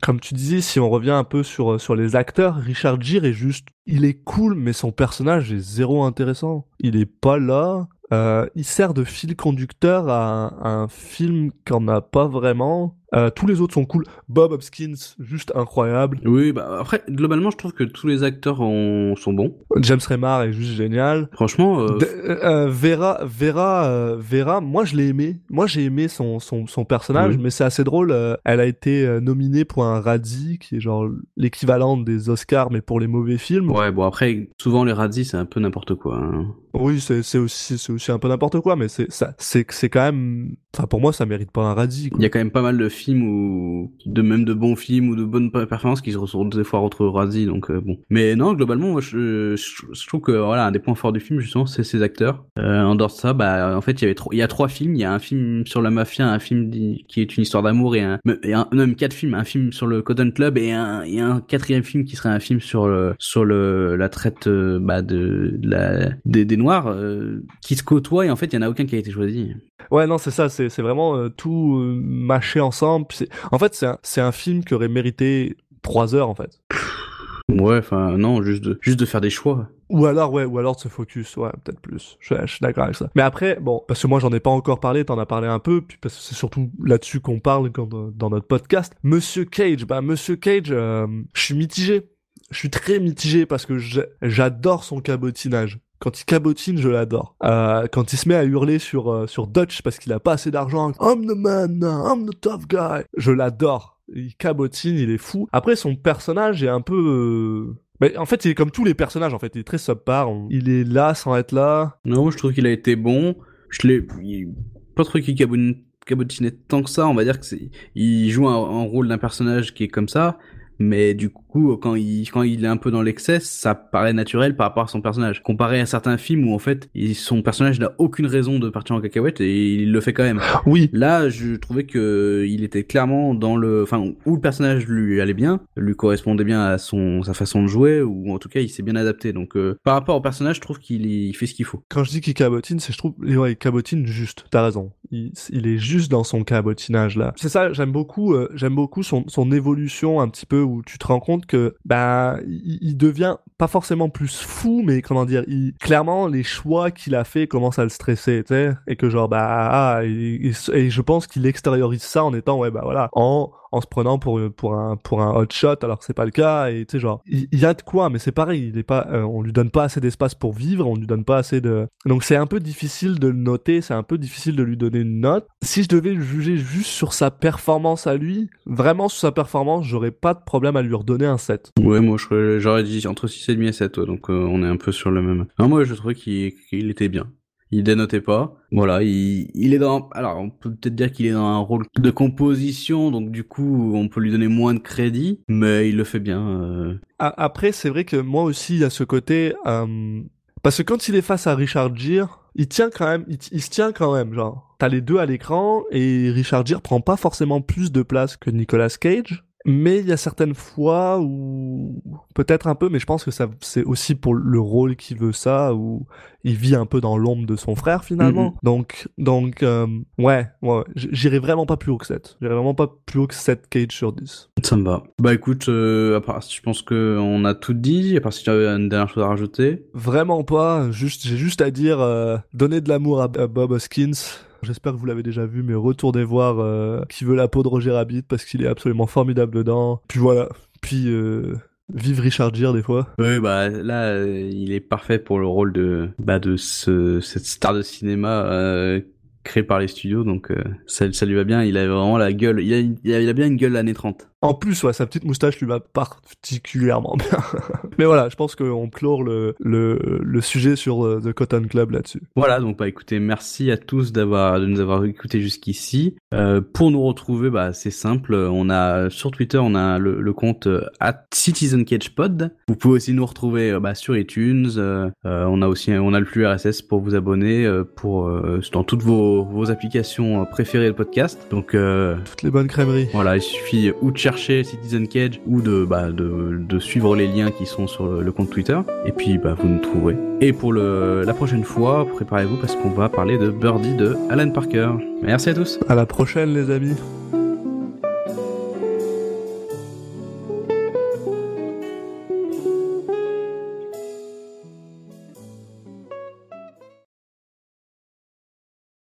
comme tu disais, si on revient un peu sur, sur les acteurs, Richard Gere est juste, il est cool, mais son personnage est zéro intéressant. Il est pas là. Euh, il sert de fil conducteur à un, à un film qu'on n'a pas vraiment. Euh, tous les autres sont cool. Bob Hopkins, juste incroyable. Oui, bah après, globalement, je trouve que tous les acteurs ont- sont bons. James Remar est juste génial. Franchement, euh, D- euh, Vera, Vera, euh, Vera, moi je l'ai aimé. Moi j'ai aimé son, son, son personnage, Oui. mais c'est assez drôle. euh, elle a été euh, nominée pour un Razzie, qui est genre l'équivalent des Oscars, mais pour les mauvais films. ouais, bon après, souvent les radis, c'est un peu n'importe quoi. hein. Oui, c'est c'est aussi, c'est aussi un peu n'importe quoi, mais c'est ça, c'est c'est quand même. Enfin, pour moi, ça mérite pas un quoi. Il y a quand même pas mal de films ou de même de bons films ou de bonnes per- performances qui se retrouvent des fois retrouvent radis, donc euh, bon. Mais non, globalement, moi, je, je, je trouve que voilà, un des points forts du film justement, c'est ses acteurs. Euh, en dehors de ça, bah en fait, il y avait trop, il y a trois films. Il y a un film sur la mafia, un film qui est une histoire d'amour et un, et un, non, même quatre films, un film sur le Cotton Club et un, et un quatrième film qui serait un film sur le sur le la traite euh, bah, de, de la des, des noirs euh, qui se côtoient et en fait, il y en a aucun qui a été choisi. Ouais, non, c'est ça, c'est c'est vraiment euh, tout euh, mâché ensemble. En fait, c'est un, film qui aurait mérité trois heures en fait. Ouais, enfin non, juste de juste de faire des choix. Ou alors, ouais, ou alors de se focus, ouais, peut-être plus. Je, je suis d'accord avec ça. Mais après, bon, parce que moi j'en ai pas encore parlé, t'en as parlé un peu, puis parce que c'est surtout là-dessus qu'on parle quand, dans notre podcast. Monsieur Cage, bah Monsieur Cage, euh, je suis mitigé. Je suis très mitigé parce que j'a- j'adore son cabotinage. Quand il cabotine, je l'adore. Euh, quand il se met à hurler sur euh, sur Dutch parce qu'il a pas assez d'argent, I'm the man, I'm the tough guy. Je l'adore. Il cabotine, il est fou. Après, son personnage est un peu euh, en fait, il est comme tous les personnages, en fait. Il est très subpar. Il est là sans être là. Non, je trouve qu'il a été bon. Je l'ai, pas qu'il cabotine, cabotinait tant que ça. On va dire que il joue un rôle d'un personnage qui est comme ça. Mais du coup, quand il, quand il est un peu dans l'excès, ça paraît naturel par rapport à son personnage. Comparé à certains films où en fait, son personnage n'a aucune raison de partir en cacahuète et il le fait quand même. Oui. Là, je trouvais que il était clairement dans le, enfin, où le personnage lui allait bien, lui correspondait bien à son, sa façon de jouer, ou en tout cas, il s'est bien adapté. Donc, euh, par rapport au personnage, je trouve qu'il il fait ce qu'il faut. Quand je dis qu'il cabotine, c'est je trouve, ouais, il cabotine juste. T'as raison. Il, est juste dans son cabotinage là. C'est ça, j'aime beaucoup, euh, j'aime beaucoup son, son évolution un petit peu où tu te rends compte que, bah, il, devient pas forcément plus fou, mais comment dire, il, clairement, les choix qu'il a fait commencent à le stresser, tu sais, et que genre, bah, ah, et, et- et je pense qu'il extériorise ça en étant, ouais, bah voilà, en, en se prenant pour pour un pour un hot shot alors que c'est pas le cas et tu sais genre il, y a de quoi mais c'est pareil il est pas euh, on lui donne pas assez d'espace pour vivre on lui donne pas assez de donc c'est un peu difficile de le noter c'est un peu difficile de lui donner une note si je devais le juger juste sur sa performance à lui vraiment sur sa performance j'aurais pas de problème à lui redonner un 7 Ouais, moi, j'aurais dit entre 6,5 et 7, ouais, donc euh, on est un peu sur le même. Moi, je trouvais qu'il était bien. Il dénotait pas. Voilà, il, il est dans. Alors, on peut peut-être dire qu'il est dans un rôle de composition, donc du coup, on peut lui donner moins de crédit, mais il le fait bien. euh. Après, c'est vrai que moi aussi, il y a ce côté... euh, Parce que quand il est face à Richard Gere, il tient quand même, il, il se tient quand même, genre. T'as les deux à l'écran et Richard Gere prend pas forcément plus de place que Nicolas Cage. Mais il y a certaines fois où peut-être un peu, mais je pense que ça c'est aussi pour le rôle qu'il veut ça, où il vit un peu dans l'ombre de son frère finalement. Mhm. Donc donc euh, ouais, ouais, j'irai vraiment pas plus haut que 7. J'irai vraiment pas plus haut que 7 Cage sur 10. Ça me va. Bah écoute, euh, à part, je pense que on a tout dit, à part si tu avais une dernière chose à rajouter. Vraiment pas, juste j'ai juste à dire euh, donnez de l'amour à, à Bob Hoskins. J'espère que vous l'avez déjà vu, mais retournez voir euh, qui veut la peau de Roger Rabbit parce qu'il est absolument formidable dedans. Puis voilà, puis euh, vive Richard Gere des fois. Oui, bah là, euh, il est parfait pour le rôle de bah de ce cette star de cinéma euh, créé par les studios, donc euh, ça, ça lui va bien. Il a vraiment la gueule. Il a, il a, bien une gueule années 30. En plus, ouais, sa petite moustache lui va particulièrement bien. mais voilà, je pense qu'on clore le, le, le sujet sur euh, The Cotton Club là-dessus. Voilà, donc bah écoutez, merci à tous d'avoir de nous avoir écoutés jusqu'ici. Euh, pour nous retrouver, bah c'est simple, on a sur Twitter, on a le, le compte euh, @citizencagepod. Vous pouvez aussi nous retrouver bah, sur iTunes. euh, on a aussi on a le flux RSS pour vous abonner pour euh, dans toutes vos, vos applications préférées de podcast. Donc Toutes les bonnes crèmeries. voilà, il suffit ou de Citizen Cage ou de, bah, de, suivre les liens qui sont sur le, le compte Twitter. Et puis, bah, vous nous trouverez. Et pour le, la prochaine fois, préparez-vous parce qu'on va parler de Birdie de Alan Parker. Merci à tous. À la prochaine les amis.